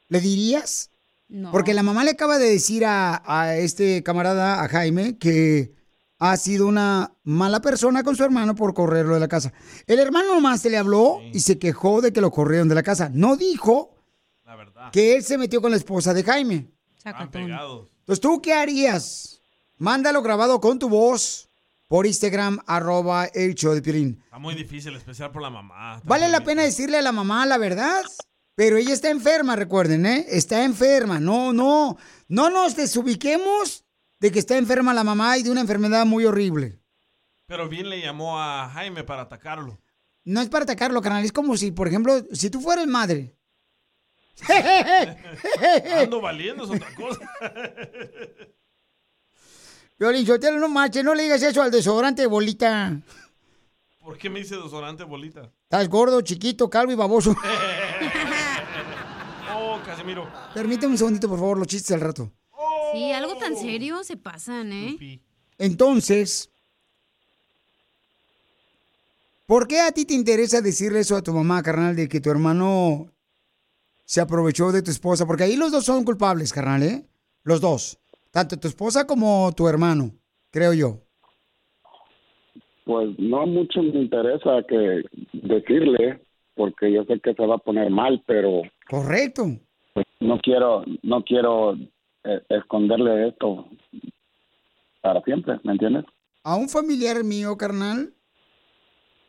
¿Le dirías? No. Porque la mamá le acaba de decir a, a este camarada, a Jaime, que ha sido una mala persona con su hermano por correrlo de la casa. El hermano nomás se le habló y se quejó de que lo corrieron de la casa. No dijo que él se metió con la esposa de Jaime. Entonces, ¿tú qué harías? Mándalo grabado con tu voz por Instagram, arroba el show de Piolín. Está muy difícil, especial por la mamá. Vale la pena decirle a la mamá la verdad, pero ella está enferma, recuerden, ¿eh? Está enferma. No, no, no nos desubiquemos de que está enferma la mamá y de una enfermedad muy horrible. Pero bien le llamó a Jaime para atacarlo. no es para atacarlo, carnal. Es como si, por ejemplo, si tú fueras madre. Ando valiendo es otra cosa. Violín, Sotelo, no marches, no le digas eso al desodorante de bolita. ¿Por qué me dice desodorante bolita? Estás gordo, chiquito, calvo y baboso. Oh, Casimiro. Permíteme un segundito, por favor, los chistes al rato. Sí, algo tan serio se pasan, ¿eh? Entonces, ¿por qué a ti te interesa decirle eso a tu mamá, carnal, de que tu hermano se aprovechó de tu esposa? Porque ahí los dos son culpables, carnal, ¿eh? Los dos. Tanto tu esposa como tu hermano, creo yo. Pues no mucho me interesa que decirle, porque yo sé que se va a poner mal, pero Correcto. pues, no quiero, no quiero eh, esconderle esto para siempre, ¿me entiendes? A un familiar mío, carnal,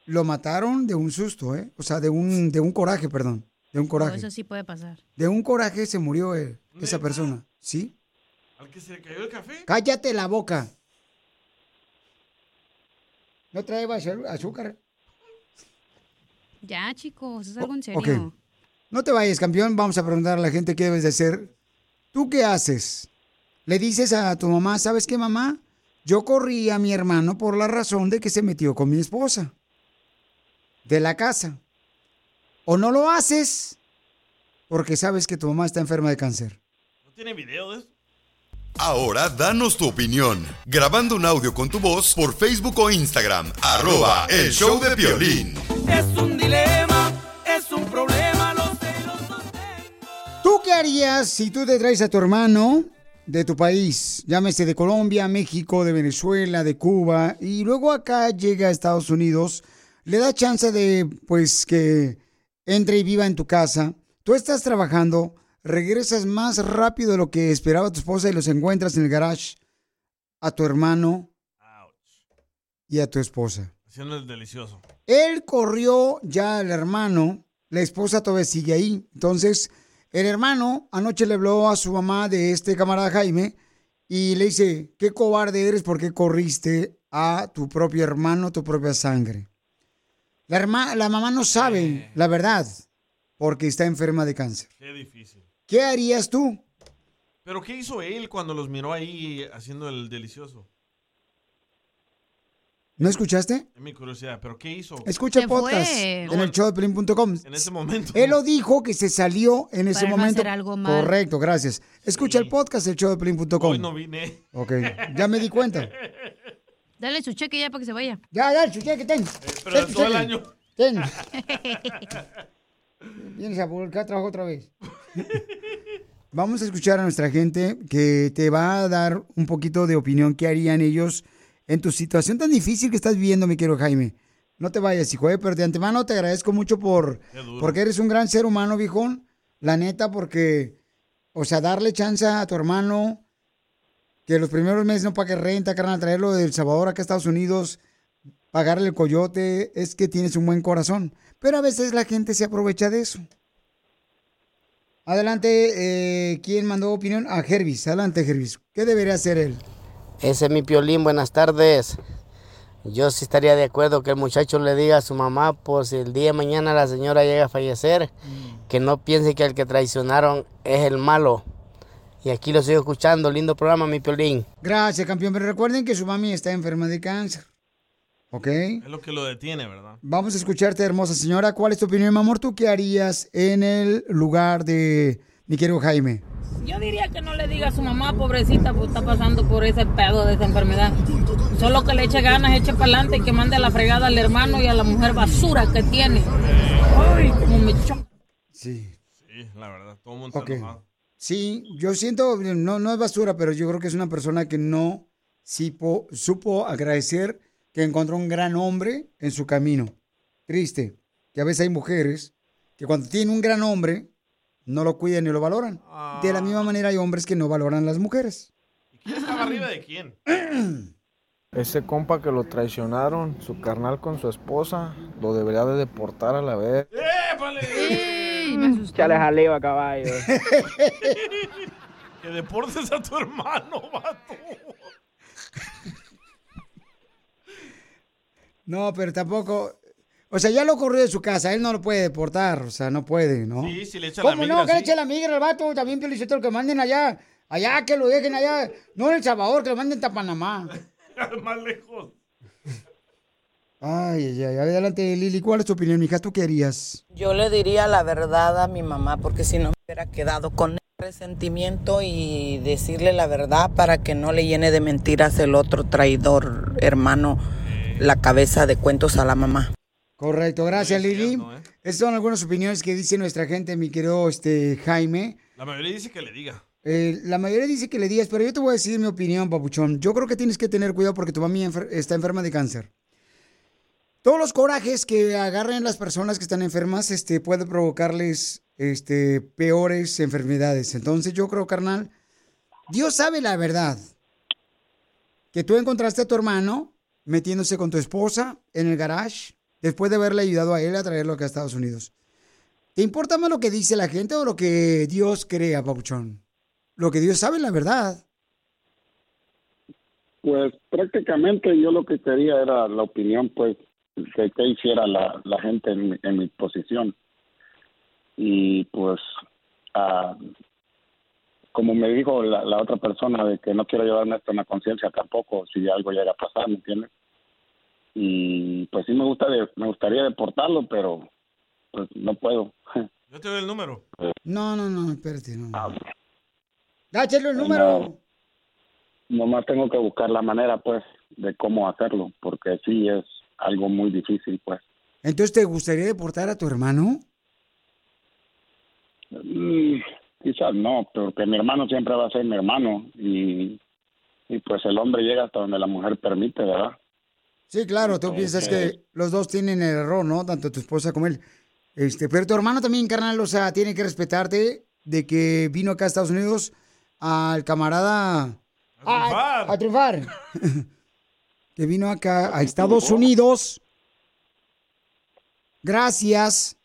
lo mataron de un susto, ¿eh? O sea, de un, de un coraje, perdón. De un coraje. eso sí puede pasar. De un coraje se murió eh, esa persona, ¿sí? ¿Al que se le cayó el café? Cállate la boca. ¿No trae azúcar? Ya, chicos, es algo en serio. No te vayas, campeón. Vamos a preguntar a la gente qué debes de hacer. ¿Tú qué haces? Le dices a tu mamá, ¿sabes qué, mamá? Yo corrí a mi hermano por la razón de que se metió con mi esposa. De la casa. O no lo haces porque sabes que tu mamá está enferma de cáncer. ¿No tiene video de eso? Ahora danos tu opinión, grabando un audio con tu voz por Facebook o Instagram, arroba el show de violín. Es un dilema, es un problema, lo sé. ¿Tú qué harías si tú te traes a tu hermano de tu país? Llámese de Colombia, México, de Venezuela, de Cuba, y luego acá llega a Estados Unidos, le da chance de, pues, que entre y viva en tu casa. Tú estás trabajando, regresas más rápido de lo que esperaba tu esposa y los encuentras en el garage a tu hermano y a tu esposa. Haciendo el delicioso. Él corrió ya al hermano, la esposa todavía sigue ahí. Entonces, el hermano anoche le habló a su mamá de este camarada Jaime y le dice, qué cobarde eres porque corriste a tu propio hermano, tu propia sangre. La, herma- la mamá no sabe la verdad porque está enferma de cáncer. Qué difícil. ¿Qué harías tú? ¿Pero qué hizo él cuando los miró ahí haciendo el delicioso? ¿No escuchaste? Es mi curiosidad, ¿pero qué hizo? Escucha el podcast en el showdeplin.com. En ese momento. Él lo dijo que se salió en ese Para no momento. hacer algo mal. Correcto, gracias. Escucha el podcast el showdeplin.com. Hoy no vine. Ok, ya me di cuenta. Dale su cheque ya para que se vaya. Ya, dale su cheque, ten. pero de Ten, todo el año. Ten. Vienes a buscar trabajo otra vez. Vamos a escuchar a nuestra gente que te va a dar un poquito de opinión qué harían ellos en tu situación tan difícil que estás viviendo, mi querido Jaime. No te vayas, hijo, eh, pero de antemano te agradezco mucho por porque eres un gran ser humano, viejón. La neta, porque, o sea, darle chance a tu hermano que los primeros meses no pague renta, carnal, traerlo del Salvador acá a Estados Unidos, pagarle el coyote, es que tienes un buen corazón. Pero a veces la gente se aprovecha de eso. Adelante, eh, ¿quién mandó opinión? A Hervis. Adelante, Hervis. ¿Qué debería hacer él? Ese es mi piolín, buenas tardes. Yo sí estaría de acuerdo que el muchacho le diga a su mamá, por si el día de mañana la señora llega a fallecer, que no piense que el que traicionaron es el malo. Y aquí lo sigo escuchando, lindo programa, mi piolín. Gracias, campeón. Pero recuerden que su mami está enferma de cáncer. ¿Ok? Es lo que lo detiene, ¿verdad? Vamos a escucharte, hermosa señora. ¿Cuál es tu opinión, mi amor? ¿Tú qué harías en el lugar de mi querido Jaime? Yo diría que no le diga a su mamá, pobrecita, pues está pasando por ese pedo de esa enfermedad. Solo que le eche ganas, eche para adelante y que mande a la fregada al hermano y a la mujer basura que tiene. Ay, como me choca. Sí. Sí, la verdad, todo el mundo Ok. está enojado. Sí, yo siento, no, no es basura, pero yo creo que es una persona que no supo, supo agradecer que encontró un gran hombre en su camino. Triste, que a veces hay mujeres que cuando tienen un gran hombre, no lo cuidan ni lo valoran. De la misma manera hay hombres que no valoran a las mujeres. ¿Quién estaba arriba de quién? Ese compa que lo traicionaron, su carnal con su esposa, lo debería de deportar a la vez. Chale jaleo a caballo. Que deportes a tu hermano, vato. No, pero tampoco. O sea, ya lo corrió de su casa, él no lo puede deportar, o sea, no puede, ¿no? Sí, si le echa la ¿Cómo migra, no? Que le eche la migra al vato, también Piolichotelo, que manden allá, allá, que lo dejen allá, no en El Salvador, que lo manden a Panamá. Más lejos. Ay, ay, ay, adelante, Lili, ¿cuál es tu opinión, mija? ¿Tú qué harías? Yo le diría la verdad a mi mamá porque si no me hubiera quedado con el resentimiento y decirle la verdad para que no le llene de mentiras el otro traidor hermano la cabeza de cuentos a la mamá. Correcto, gracias, Lili. Esas son algunas opiniones que dice nuestra gente, mi querido este, Jaime. La mayoría dice que le diga. Eh, la mayoría dice que le digas, pero yo te voy a decir mi opinión, papuchón. Yo creo que tienes que tener cuidado porque tu mami enfer- está enferma de cáncer. Todos los corajes que agarren las personas que están enfermas, este, puede provocarles, este, peores enfermedades. Entonces yo creo, carnal, Dios sabe la verdad. Que tú encontraste a tu hermano metiéndose con tu esposa en el garage después de haberle ayudado a él a traerlo acá a Estados Unidos. ¿Te importa más lo que dice la gente o lo que Dios crea, papuchón? Lo que Dios sabe la verdad. Pues prácticamente yo lo que quería era la opinión, pues, que, que hiciera la, la gente en, mi- en mi posición. Y pues, ah, como me dijo la, la otra persona, de que no quiero llevarme esto en la conciencia tampoco, si algo llega a pasar, ¿me entiendes? Y pues sí me, gusta de- me gustaría deportarlo, pero pues no puedo. Yo te doy el número. No, no, no, espérate, no. Ah, Dáchelo el número. No, nomás tengo que buscar la manera, pues, de cómo hacerlo, porque sí es algo muy difícil, pues. Entonces, ¿te gustaría deportar a tu hermano? Mm, quizás no, porque mi hermano siempre va a ser mi hermano y, y pues el hombre llega hasta donde la mujer permite, ¿verdad? Sí, claro, tú piensas que los dos tienen el error, ¿no? Tanto tu esposa como él. Este, pero tu hermano también, carnal, o sea, tiene que respetarte de que vino acá a Estados Unidos al camarada a, a triunfar. que vino acá a Estados Unidos gracias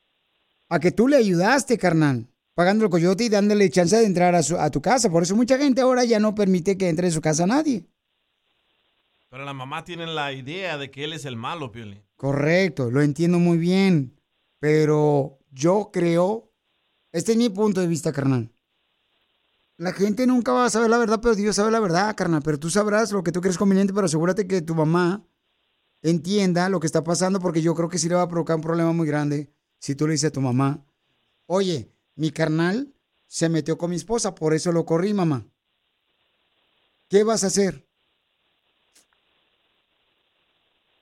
a que tú le ayudaste, carnal, pagando el coyote y dándole chance de entrar a, su- a tu casa. Por eso mucha gente ahora ya no permite que entre en su casa nadie. Pero la mamá tiene la idea de que él es el malo, Pioli. Correcto, lo entiendo muy bien, pero yo creo, este es mi punto de vista, carnal. La gente nunca va a saber la verdad, pero Dios sabe la verdad, carnal. Pero tú sabrás lo que tú crees conveniente, pero asegúrate que tu mamá entienda lo que está pasando, porque yo creo que sí le va a provocar un problema muy grande si tú le dices a tu mamá, oye, mi carnal se metió con mi esposa, por eso lo corrí, mamá. ¿Qué vas a hacer?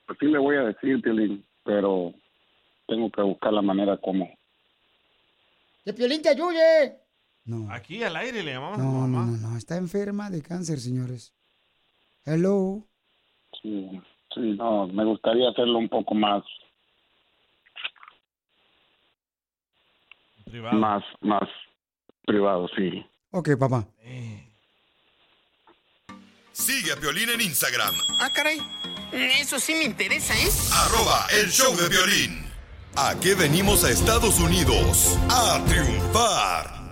Pues sí le voy a decir, Piolín, pero tengo que buscar la manera como. ¡Que Piolín te ayude! Aquí al aire le llamamos a tu No, no, mamá. no, no, está enferma de cáncer, señores. Hello. Sí, sí, no, me gustaría hacerlo un poco más, Privado. más, más privado, sí. Ok, papá. Sigue a Piolín en Instagram, Ah, caray. Eso sí me interesa, ¿eh? arroba el show de violín. ¿A qué venimos a Estados Unidos? A triunfar.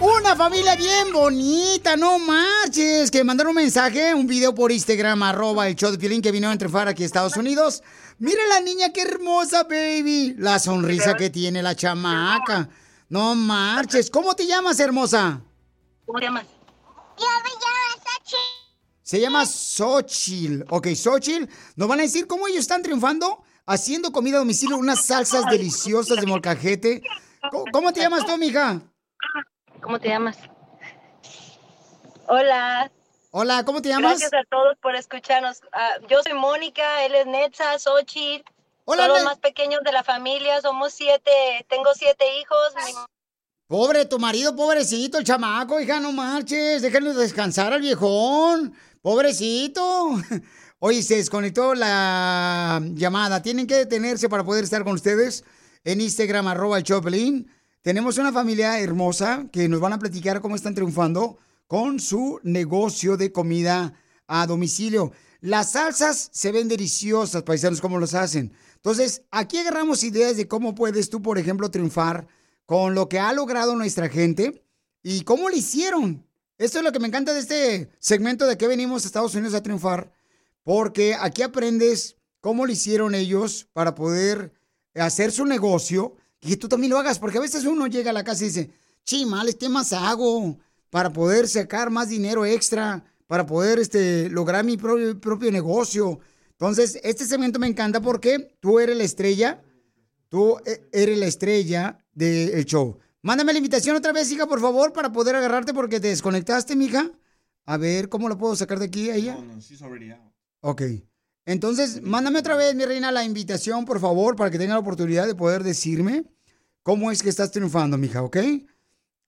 Una familia bien bonita, no marches. Que mandaron un mensaje, un video por Instagram, arroba el show de Piolín que vino a triunfar aquí a Estados Unidos. Mira la niña, qué hermosa, baby. La sonrisa que tiene la chamaca. No marches. ¿Cómo te llamas, hermosa? ¿Cómo te llamas? Yo me llamo Sachi. Se llama Xochitl. Ok, Xochitl. Nos van a decir cómo ellos están triunfando haciendo comida a domicilio, unas salsas deliciosas de molcajete. ¿Cómo, cómo te llamas tú, mija? ¿Cómo te llamas? Hola. Hola, ¿cómo te llamas? Gracias a todos por escucharnos. Ah, yo soy Mónica, él es Netza, Xochitl. Hola, Son los más pequeños de la familia, somos siete, tengo siete hijos. Pobre tu marido, pobrecito, el chamaco, hija, no marches. Déjenlo descansar al viejón. Pobrecito. Oye, se desconectó la llamada. Tienen que detenerse para poder estar con ustedes en Instagram, arroba el Choplin. Tenemos una familia hermosa que nos van a platicar cómo están triunfando con su negocio de comida a domicilio. Las salsas se ven deliciosas, paisanos, cómo los hacen. Entonces, aquí agarramos ideas de cómo puedes tú, por ejemplo, triunfar con lo que ha logrado nuestra gente y cómo lo hicieron. Esto es lo que me encanta de este segmento de que venimos a Estados Unidos a triunfar, porque aquí aprendes cómo lo hicieron ellos para poder hacer su negocio y que tú también lo hagas, porque a veces uno llega a la casa y dice, chimales, ¿qué más hago para poder sacar más dinero extra, para poder este, lograr mi propio, negocio? Entonces, este segmento me encanta porque tú eres la estrella, tú e- eres la estrella del show. Mándame la invitación otra vez, hija, por favor, para poder agarrarte porque te desconectaste, mija. A ver, ¿cómo lo puedo sacar de aquí a ella? Ok. Entonces, mándame otra vez, mi reina, la invitación, por favor, para que tenga la oportunidad de poder decirme cómo es que estás triunfando, mija, ¿ok?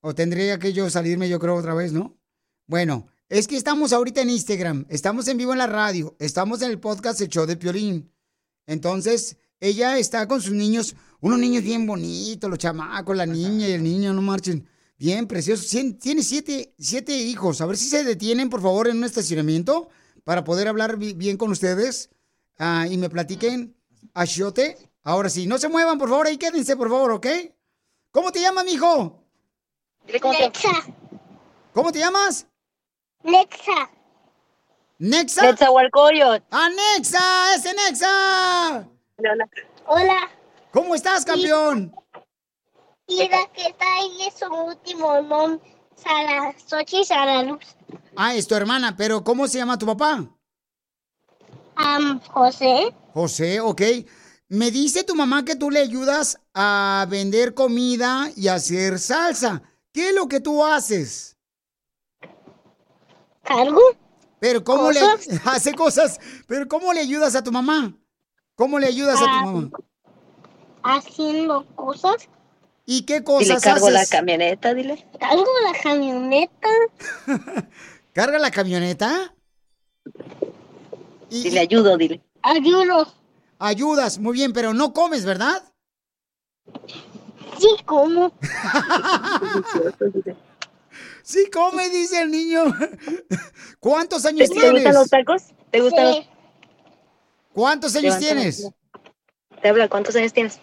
O tendría que yo salirme, yo creo, otra vez, ¿no? Bueno, es que estamos ahorita en Instagram, estamos en vivo en la radio, estamos en el podcast El Show de Piolín. Entonces, ella está con sus niños, unos niños bien bonitos, los chamacos, la niña y el niño, no marchen. Bien preciosos. Tiene siete, siete hijos. A ver si se detienen, por favor, en un estacionamiento para poder hablar bi- bien con ustedes ah, y me platiquen a Xiote. Ahora sí, no se muevan, por favor, ahí quédense, por favor, ¿ok? ¿Cómo te llamas, mijo? Nexa. ¿Cómo te llamas? Nexa. ¿Nexa? Netzahualcoyot. ¡Ah, Nexa! ¡Ese Nexa! Hola. ¿Cómo estás, campeón? Y la que está ahí es su último nombre, Sara, Sara Luz. Ah, es tu hermana, pero ¿cómo se llama tu papá? José. José, ok. Me dice tu mamá que tú le ayudas a vender comida y a hacer salsa. ¿Qué es lo que tú haces? ¿Cargo? Pero ¿cómo ¿Cosas? le hace cosas? Pero ¿cómo le ayudas a tu mamá? ¿Cómo le ayudas a tu Ah, mamá? Haciendo cosas. ¿Y qué Dile, cosas cargo haces? la camioneta, dile. Cargo la camioneta. ¿Carga la camioneta? Y, Dile, ayudo, dile. Ayudo. Ayudas, muy bien, pero no comes, ¿verdad? Sí, como. Sí come, dice el niño. ¿Cuántos años ¿Te tienes? gustan los tacos? ¿Te gustan los- ¿Cuántos años Levanta tienes? Te habla, ¿cuántos años tienes?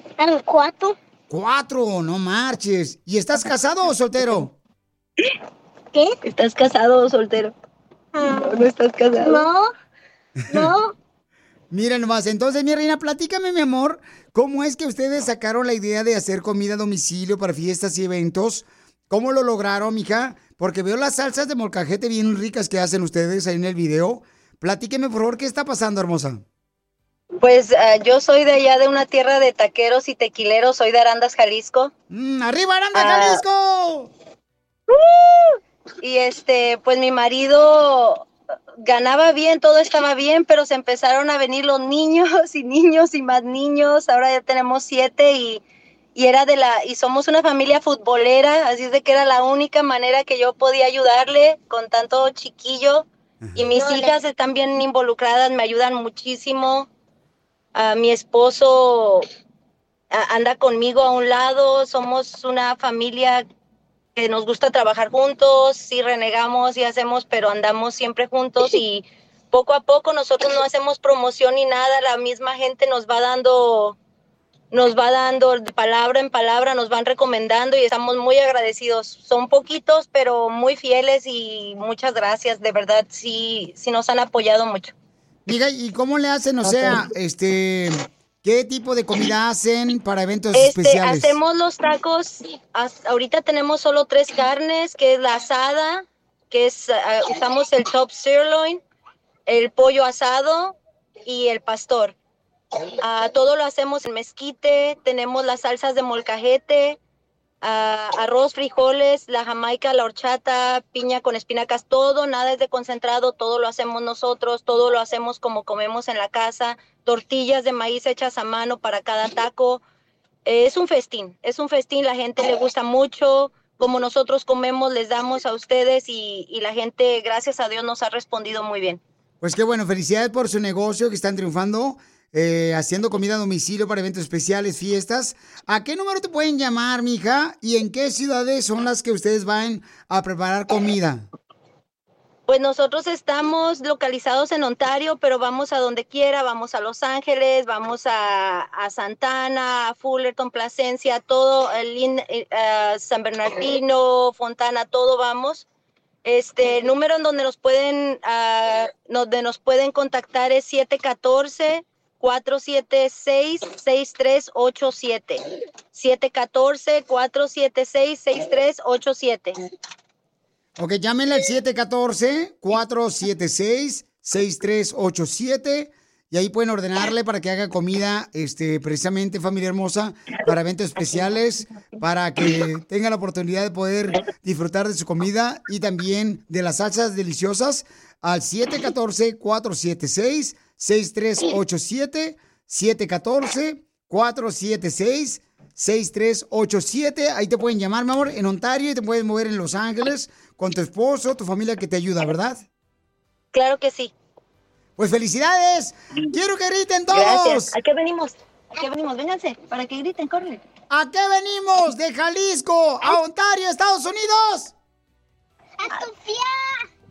cuatro. Cuatro, no marches. ¿Y estás casado o soltero? ¿Qué? ¿Estás casado o soltero? No, no estás casado. No, no. Mira nomás, entonces mi reina, platícame, mi amor, ¿cómo es que ustedes sacaron la idea de hacer comida a domicilio para fiestas y eventos? ¿Cómo lo lograron, mija? Porque veo las salsas de molcajete bien ricas que hacen ustedes ahí en el video. Platíqueme, por favor, ¿qué está pasando, hermosa? Pues ah, yo soy de allá de una tierra de taqueros y tequileros, soy de Arandas, Jalisco. Mm, ¡Arriba, Aranda, Ah. Jalisco! Y este, pues mi marido ganaba bien, todo estaba bien, pero se empezaron a venir los niños y niños y más niños. Ahora ya tenemos siete y, y era de la, y somos una familia futbolera, así es de que era la única manera que yo podía ayudarle con tanto chiquillo. Y mis hijas están bien involucradas, me ayudan muchísimo. Mi esposo anda conmigo a un lado, somos una familia que nos gusta trabajar juntos, sí renegamos y hacemos, pero andamos siempre juntos y poco a poco nosotros no hacemos promoción ni nada, la misma gente nos va dando nos va dando de palabra en palabra, nos van recomendando y estamos muy agradecidos. Son poquitos, pero muy fieles y muchas gracias, de verdad, sí, sí nos han apoyado mucho. Diga, ¿y cómo le hacen? O sea, este, ¿qué tipo de comida hacen para eventos Este, especiales? hacemos los tacos, ahorita tenemos solo tres carnes, que es la asada, que es, ah, usamos el top sirloin, el pollo asado y el pastor. Ah, todo lo hacemos en mezquite, tenemos las salsas de molcajete, arroz, frijoles, la jamaica, la horchata, piña con espinacas, todo, nada es de concentrado, todo lo hacemos nosotros, todo lo hacemos como comemos en la casa, tortillas de maíz hechas a mano para cada taco. Eh, es un festín, es un festín, la gente le gusta mucho, como nosotros comemos, les damos a ustedes y, y la gente, gracias a Dios, nos ha respondido muy bien. Pues qué bueno, felicidades por su negocio que están triunfando, eh, haciendo comida a domicilio para eventos especiales, fiestas. ¿A qué número te pueden llamar, mija? ¿Y en qué ciudades son las que ustedes van a preparar comida? Pues nosotros estamos localizados en Ontario, pero vamos a donde quiera, vamos a Los Ángeles, vamos a, Santana, a Fullerton, Placencia, todo, eh, ah, San Bernardino, Fontana, todo vamos. Este el número en donde nos pueden, ah, donde nos pueden contactar es 476-6387. 714-476-6387. Ok, llámenle al 714-476-6387 y ahí pueden ordenarle para que haga comida, este, precisamente familia hermosa, para eventos especiales, para que tenga la oportunidad de poder disfrutar de su comida y también de las salsas deliciosas al 714-476-6387, 714-476-6387. Ahí te pueden llamar, mi amor, en Ontario y te puedes mover en Los Ángeles con tu esposo, tu familia que te ayuda, ¿verdad? Claro que sí. Pues felicidades. Quiero que griten todos. Gracias. ¿A qué venimos? ¿A qué venimos? Vénganse, para que griten, corre. ¿A qué venimos? De Jalisco a Ontario, Estados Unidos. ¡A Sofía!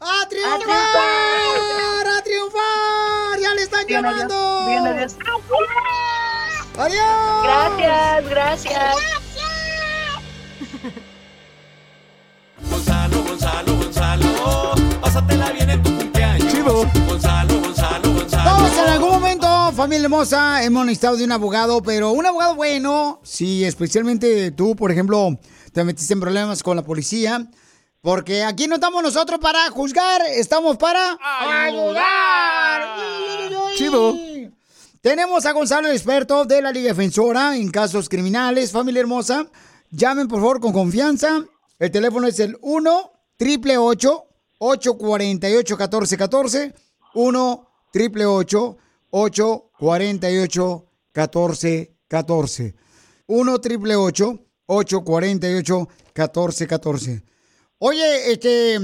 ¡A triunfar! ¡A triunfar! ¡Ya le están Bien, adiós. llamando! Bien, adiós. ¡Adiós! Gracias, gracias. Gonzalo, Gonzalo, Gonzalo, pásatela bien en tu cumpleaños. Chido. Gonzalo, Gonzalo, Gonzalo. Todos en algún momento, familia hermosa, hemos necesitado de un abogado, pero un abogado bueno, si especialmente tú, por ejemplo, te metiste en problemas con la policía, porque aquí no estamos nosotros para juzgar, estamos para ayudar. Chido. Tenemos a Gonzalo, el experto de la Liga Defensora en casos criminales, familia hermosa. Llamen por favor con confianza. El teléfono es el 1 triple 848 1414 1 triple 848 1414 1 triple 848 1414 Oye, este,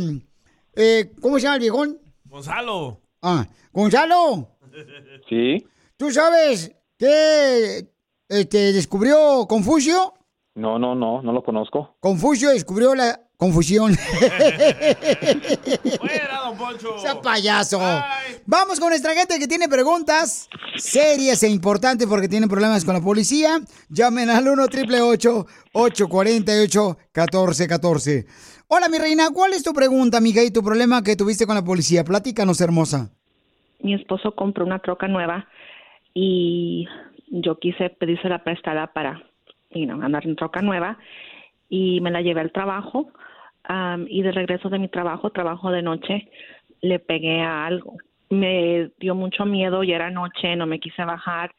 eh, ¿cómo se llama el viejón? Gonzalo. Ah, Gonzalo, Sí, ¿tú sabes qué este, descubrió Confucio? no, no, no, no lo conozco. Confucio descubrió la confusión. Fuera, don Poncho. Sea payaso. Vamos con nuestra gente que tiene preguntas serias e importantes porque tienen problemas con la policía. Llamen al 1 888 848 1414 Hola, mi reina. ¿Cuál es tu pregunta, amiga, y tu problema que tuviste con la policía? Platícanos, hermosa. mi esposo compró una troca nueva y yo quise pedírsela prestada para you know, andar en troca nueva y me la llevé al trabajo am, y de regreso de mi trabajo, trabajo de noche, le pegué a algo. Me dio mucho miedo, ya era noche, no me quise bajar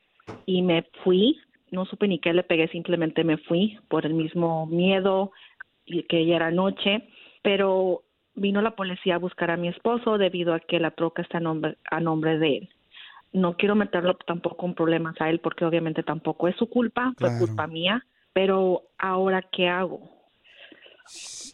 y me fui. No supe ni qué le pegué, simplemente me fui por el mismo miedo y que ya era noche, pero vino la policía a buscar a mi esposo debido a que la troca está a nombre, a nombre de él. No quiero meterlo tampoco en problemas a él porque obviamente tampoco es su culpa, fue Claro. culpa mía, pero ahora ¿qué hago?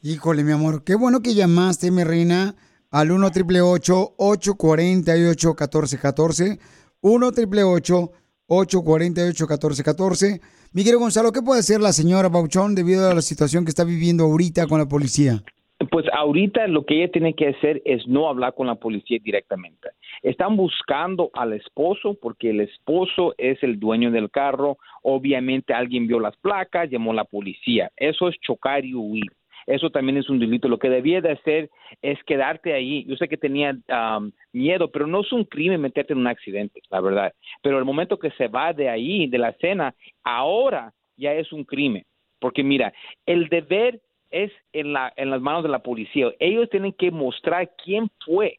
Híjole, mi amor, qué bueno que llamaste, mi reina, al 1 888 848 1414 1 888 848 1414 Mi querido Gonzalo, ¿qué puede hacer la señora Bauchón debido a la situación que está viviendo ahorita con la policía? Pues ahorita lo que ella tiene que hacer es no hablar con la policía directamente. Están buscando al esposo porque el esposo es el dueño del carro. Obviamente alguien vio las placas, llamó a la policía. Eso es chocar y huir. Eso también es un delito. Lo que debía de hacer es quedarte ahí. Yo sé que tenía um, miedo, pero no es un crimen meterte en un accidente, la verdad. Pero el momento que se va de ahí, de la escena, ahora ya es un crimen. Porque mira, el deber es en, la, en las manos de la policía. Ellos tienen que mostrar quién fue.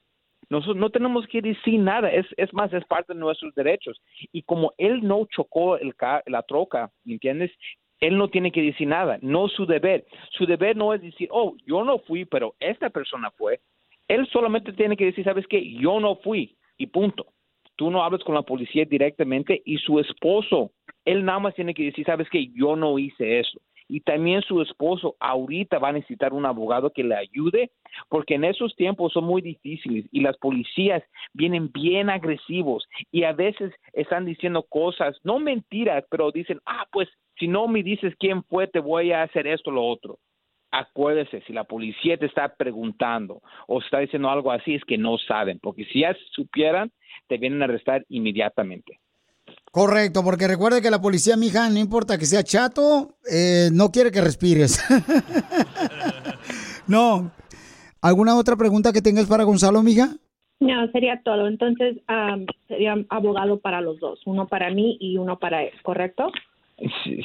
Nosotros no tenemos que decir nada, es, es más, es parte de nuestros derechos. Y como él no chocó el la troca, ¿me entiendes? Él no tiene que decir nada, no su deber. Su deber no es decir, oh, yo no fui, pero esta persona fue. Él solamente tiene que decir, ¿sabes qué? Yo no fui y punto. Tú no hablas con la policía directamente y su esposo, él nada más tiene que decir, ¿sabes qué? Yo no hice eso. Y también su esposo ahorita va a necesitar un abogado que le ayude, porque en esos tiempos son muy difíciles y las policías vienen bien agresivos y a veces están diciendo cosas, no mentiras, pero dicen, ah, pues si no me dices quién fue, te voy a hacer esto o lo otro. Acuérdese, si la policía te está preguntando o está diciendo algo así, es que no saben, porque si ya supieran, te vienen a arrestar inmediatamente. Correcto, porque recuerde que la policía, mija, no importa que sea chato, eh, no quiere que respires. no. ¿Alguna otra pregunta que tengas para Gonzalo, mija? No, sería todo. Entonces, am, sería abogado para los dos, uno para mí y uno para él, ¿correcto?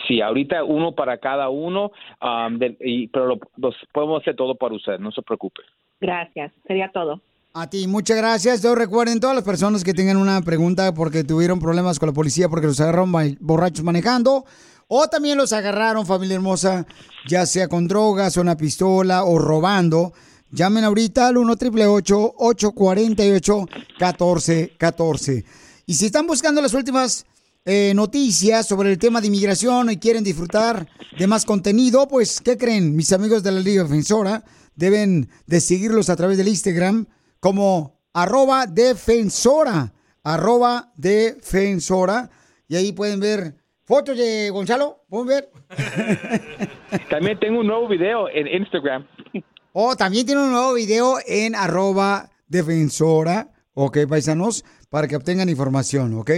Sí, ahorita uno para cada uno, um, del- y, pero lo, los podemos hacer todo para usted, no se preocupe. Gracias, sería todo. A ti, muchas gracias. Yo recuerden todas las personas que tengan una pregunta porque tuvieron problemas con la policía porque los agarraron borrachos manejando o también los agarraron, familia hermosa, ya sea con drogas o una pistola o robando. Llamen ahorita al 1 888 848 1414 Y si están buscando las últimas eh, noticias sobre el tema de inmigración y quieren disfrutar de más contenido, pues, ¿qué creen? Mis amigos de la Liga Defensora deben de seguirlos a través del Instagram como arroba defensora, arroba defensora. Y ahí pueden ver fotos de Gonzalo, ¿pueden ver? También tengo un nuevo video en Instagram. O también tiene un nuevo video en arroba defensora, ok, paisanos, para que obtengan información, ¿ok?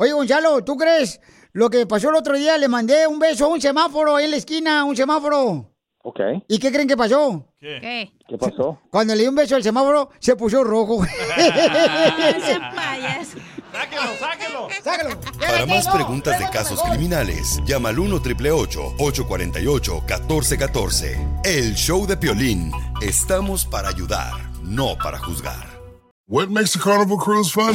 Oye, Gonzalo, ¿tú crees lo que pasó el otro día? Le mandé un beso a un semáforo ahí en la esquina, un semáforo. Ok. ¿Y qué creen que pasó? ¿Qué? ¿Qué pasó? Cuando le di un beso al semáforo, se puso rojo. ¡Sáquelo, sáquelo! ¡Sáquelo! Para más preguntas de casos criminales, llama al 1 848 1414 El show de Piolín. Estamos para ayudar, no para juzgar. What makes a carnival cruise fun?